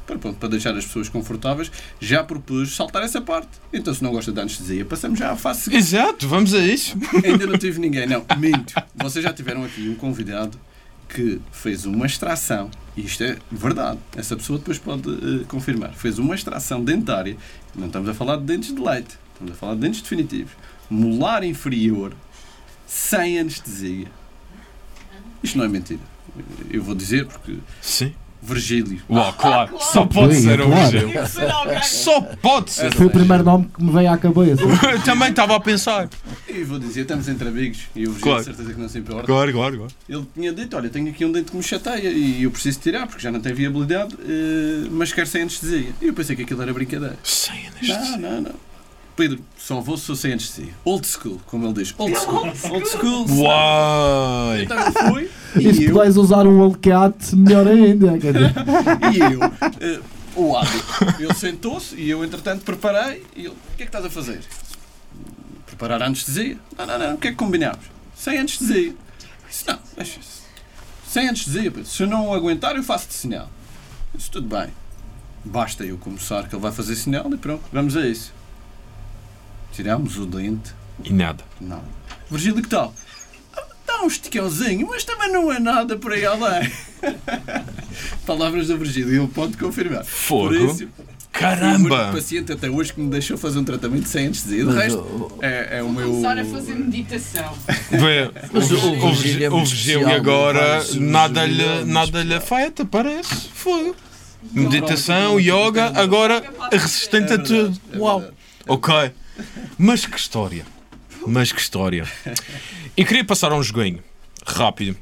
para, pronto, para deixar as pessoas confortáveis, já propus saltar essa parte. Então, se não gosta da anestesia, passamos já à fase seguinte. Exato, vamos a isso. Ainda não tive ninguém, não, minto. Vocês já tiveram aqui um convidado que fez uma extração, e isto é verdade, essa pessoa depois pode eh, confirmar. Fez uma extração dentária, não estamos a falar de dentes de leite, estamos a falar de dentes definitivos, molar inferior, sem anestesia. Isto não é mentira. Eu vou dizer porque Sim. Virgílio. Uau, claro. claro. Só pode Sim, ser claro. ser alguém. Só pode ser. Foi o primeiro nome que me veio à cabeça. Eu também estava a pensar. E vou dizer, estamos entre amigos, e o Virgílio Claro. de certeza que não se importa. Claro, claro, claro. Ele tinha dito, olha, tenho aqui um dente que me chateia e eu preciso tirar porque já não tem viabilidade, eh, mas quero sem anestesia. E eu pensei que aquilo era brincadeira. Sem Não, anestesia. não, não. Pedro, só vou se sou sem anestesia. Old school, como ele diz. Old school. Old school. Uai! Então eu fui E se e eu, puderes usar um Hellcat, melhor ainda. Dizer, e eu eh, o hábito. Ele sentou-se e eu, entretanto, preparei e ele, o que é que estás a fazer? Preparar a anestesia? Não, não, não, o que é que combinámos? Sem anestesia. Disse, não, deixa-se. sem anestesia. Pedro. Se eu não aguentar, eu faço de sinal. Isso tudo bem. Basta eu começar que ele vai fazer sinal e pronto, vamos a isso. Tiramos o dente. E nada. Não. Virgílio, que tal? Dá um esticãozinho, mas também não é nada por aí além. Palavras do Virgílio, ele pode confirmar. Fogo. Por isso, Caramba! o paciente até hoje que me deixou fazer um tratamento sem anestesia. De resto, é, é o Vou meu. começar a fazer meditação. Vê, Mas o, o- o, Virgílio é o Virgílio especial, agora vários nada lhe, Virgílio é nada lhe afeta, parece. Fogo. Meditação, yoga, agora resistente a tudo. É Uau. Ok. Mas que história. Mas que história. E queria passar a um joguinho rápido.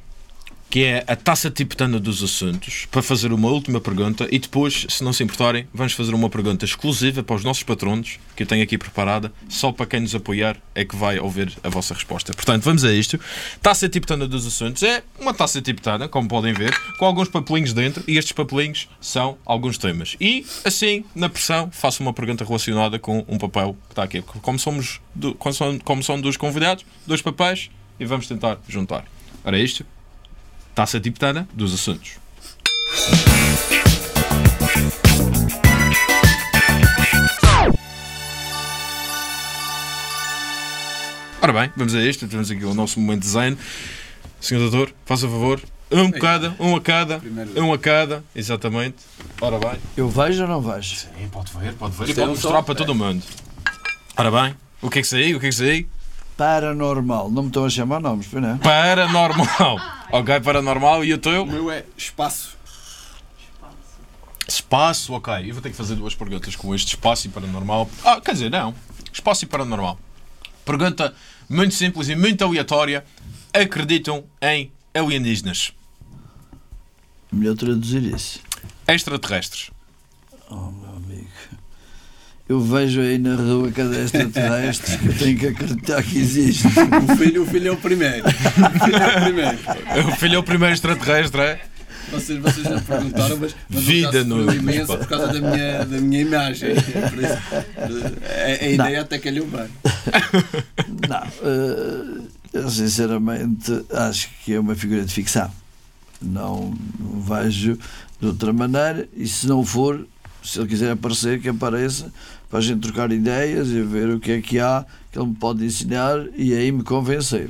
Que é a taça tibetana dos assuntos, para fazer uma última pergunta e depois, se não se importarem, vamos fazer uma pergunta exclusiva para os nossos patronos, que eu tenho aqui preparada, só para quem nos apoiar é que vai ouvir a vossa resposta. Portanto, vamos a isto. Taça tibetana dos assuntos é uma taça tibetana, como podem ver, com alguns papelinhos dentro, e estes papelinhos são alguns temas. E, assim, na pressão, faço uma pergunta relacionada com um papel que está aqui. Como, somos do- como, são, como são dos convidados, dois papéis, e vamos tentar juntar. Ora, isto. Taça tibetana dos assuntos. Ora bem, vamos a isto. Temos aqui o nosso momento de zen. Senhor doutor, faça favor. Um a cada, um a cada, um a cada. Exatamente. Ora bem. Eu vejo ou não vejo? Sim, pode ver, pode ver. E é pode mostrar para todo mundo. Ora bem, o que é que saiu? O que é que saiu? Paranormal. Não me estão a chamar nomes, pois não? Paranormal. ok, paranormal. E o O teu? meu é espaço. Espaço, ok. Eu vou ter que fazer duas perguntas com este espaço e paranormal. Ah, quer dizer, não. Espaço e paranormal. Pergunta muito simples e muito aleatória. Acreditam em alienígenas? Melhor traduzir isso. Extraterrestres. Oh. Eu vejo aí na rua cada extraterrestre que eu tenho que acreditar que existe. O filho, o filho é o primeiro. O filho é o primeiro. O filho é o primeiro extraterrestre, é? Vocês, vocês já perguntaram, mas, mas Vida no- imenso por causa da minha, da minha imagem. É por isso, eh, a, a ideia até calhou bem. Não, eh, eu sinceramente acho que é uma figura de ficção. Não vejo de outra maneira e se não for, se ele quiser aparecer, que apareça para a gente trocar ideias e ver o que é que há que ele me pode ensinar e aí me convencer.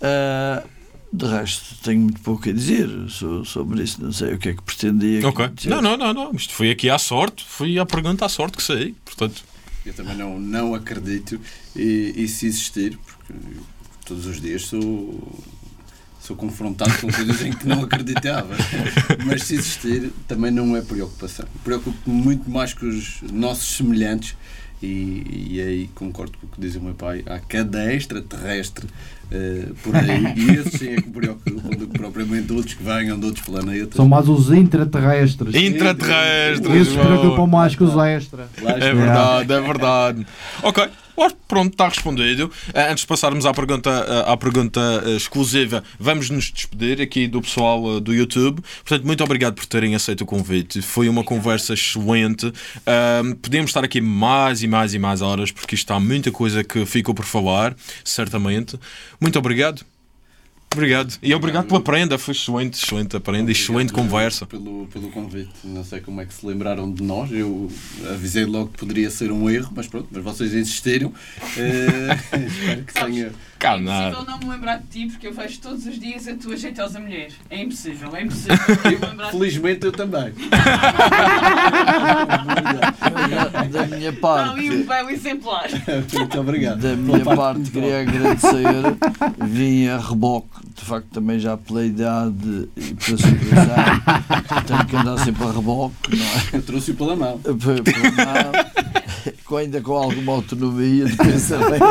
Eh, de resto, tenho muito pouco a dizer so- sobre isso, não sei o que é que pretendia. que Ok. dissesse. Não, não, não, não. Isto foi aqui à sorte. Foi a pergunta à sorte que saí. Portanto, Eu também não, não acredito e, e se existir, porque todos os dias sou, sou confrontado com coisas em que não acreditava. Mas se existir, também não é preocupação. Preocupo-me muito mais com os nossos semelhantes e, e aí concordo com o que diz o meu pai. Há cada extraterrestre eh, por aí e esses sim é que me preocupam do que propriamente outros que venham de outros planetas. São mais os intraterrestres. intraterrestres. Esses preocupam mais que os extra. É verdade, é verdade. Ok, pronto, está respondido. Eh, Antes de passarmos à pergunta, eh, à pergunta eh, exclusiva, vamos nos despedir aqui do pessoal do YouTube. Portanto, muito obrigado por terem aceito o convite. Foi uma conversa excelente. Ahm, podíamos estar aqui mais e mais e mais horas, porque isto há muita coisa que ficou por falar, certamente. Muito obrigado. Obrigado. E obrigado pela prenda, foi excelente, excelente a prenda e excelente conversa. Pelo, pelo convite. Não sei como é que se lembraram de nós. Eu avisei logo que poderia ser um erro, mas pronto, mas vocês insistiram. Eh, espero que tenha. Cá é impossível não me lembrar de ti porque eu vejo todos os dias a tua jeitosa mulher. É impossível, é impossível ti. Felizmente eu também. Da- Da minha Está ali um parte. belo exemplar. Muito obrigado. Da minha parte, queria agradecer. Vim a reboque, de facto, também já pela idade e pela situação. Tenho que andar sempre a reboque, não é? Eu trouxe-o pela mão. Por- por com- ainda com alguma autonomia de pensamento,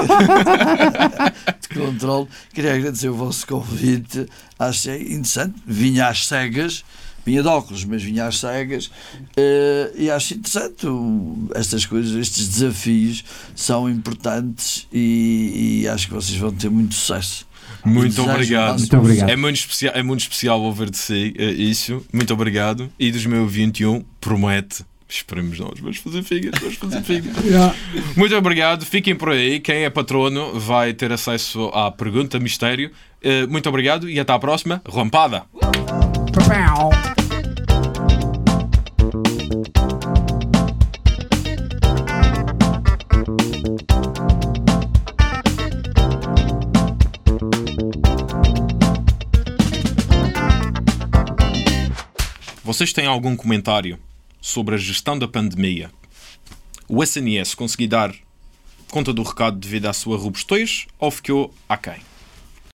de controle. Queria agradecer o vosso convite. Achei interessante. Vinha às cegas. Vinha de óculos, mas vinha às cegas eh, e acho interessante o- estas coisas, estes desafios são importantes e, e acho que vocês vão ter muito sucesso. Muito obrigado. Muito obrigado. É muito especial, é muito especial ouvir de si eh, isso. Muito obrigado. E 2021 promete. Esperemos nós, vamos fazer figas, vamos fazer figas. Muito obrigado, fiquem por aí. Quem é patrono vai ter acesso à pergunta mistério. Eh, muito obrigado e até à próxima. Rampada! Vocês têm algum comentário sobre a gestão da pandemia. O SNS conseguiu dar conta do recado devido à sua robustez ou ficou aquém? Okay?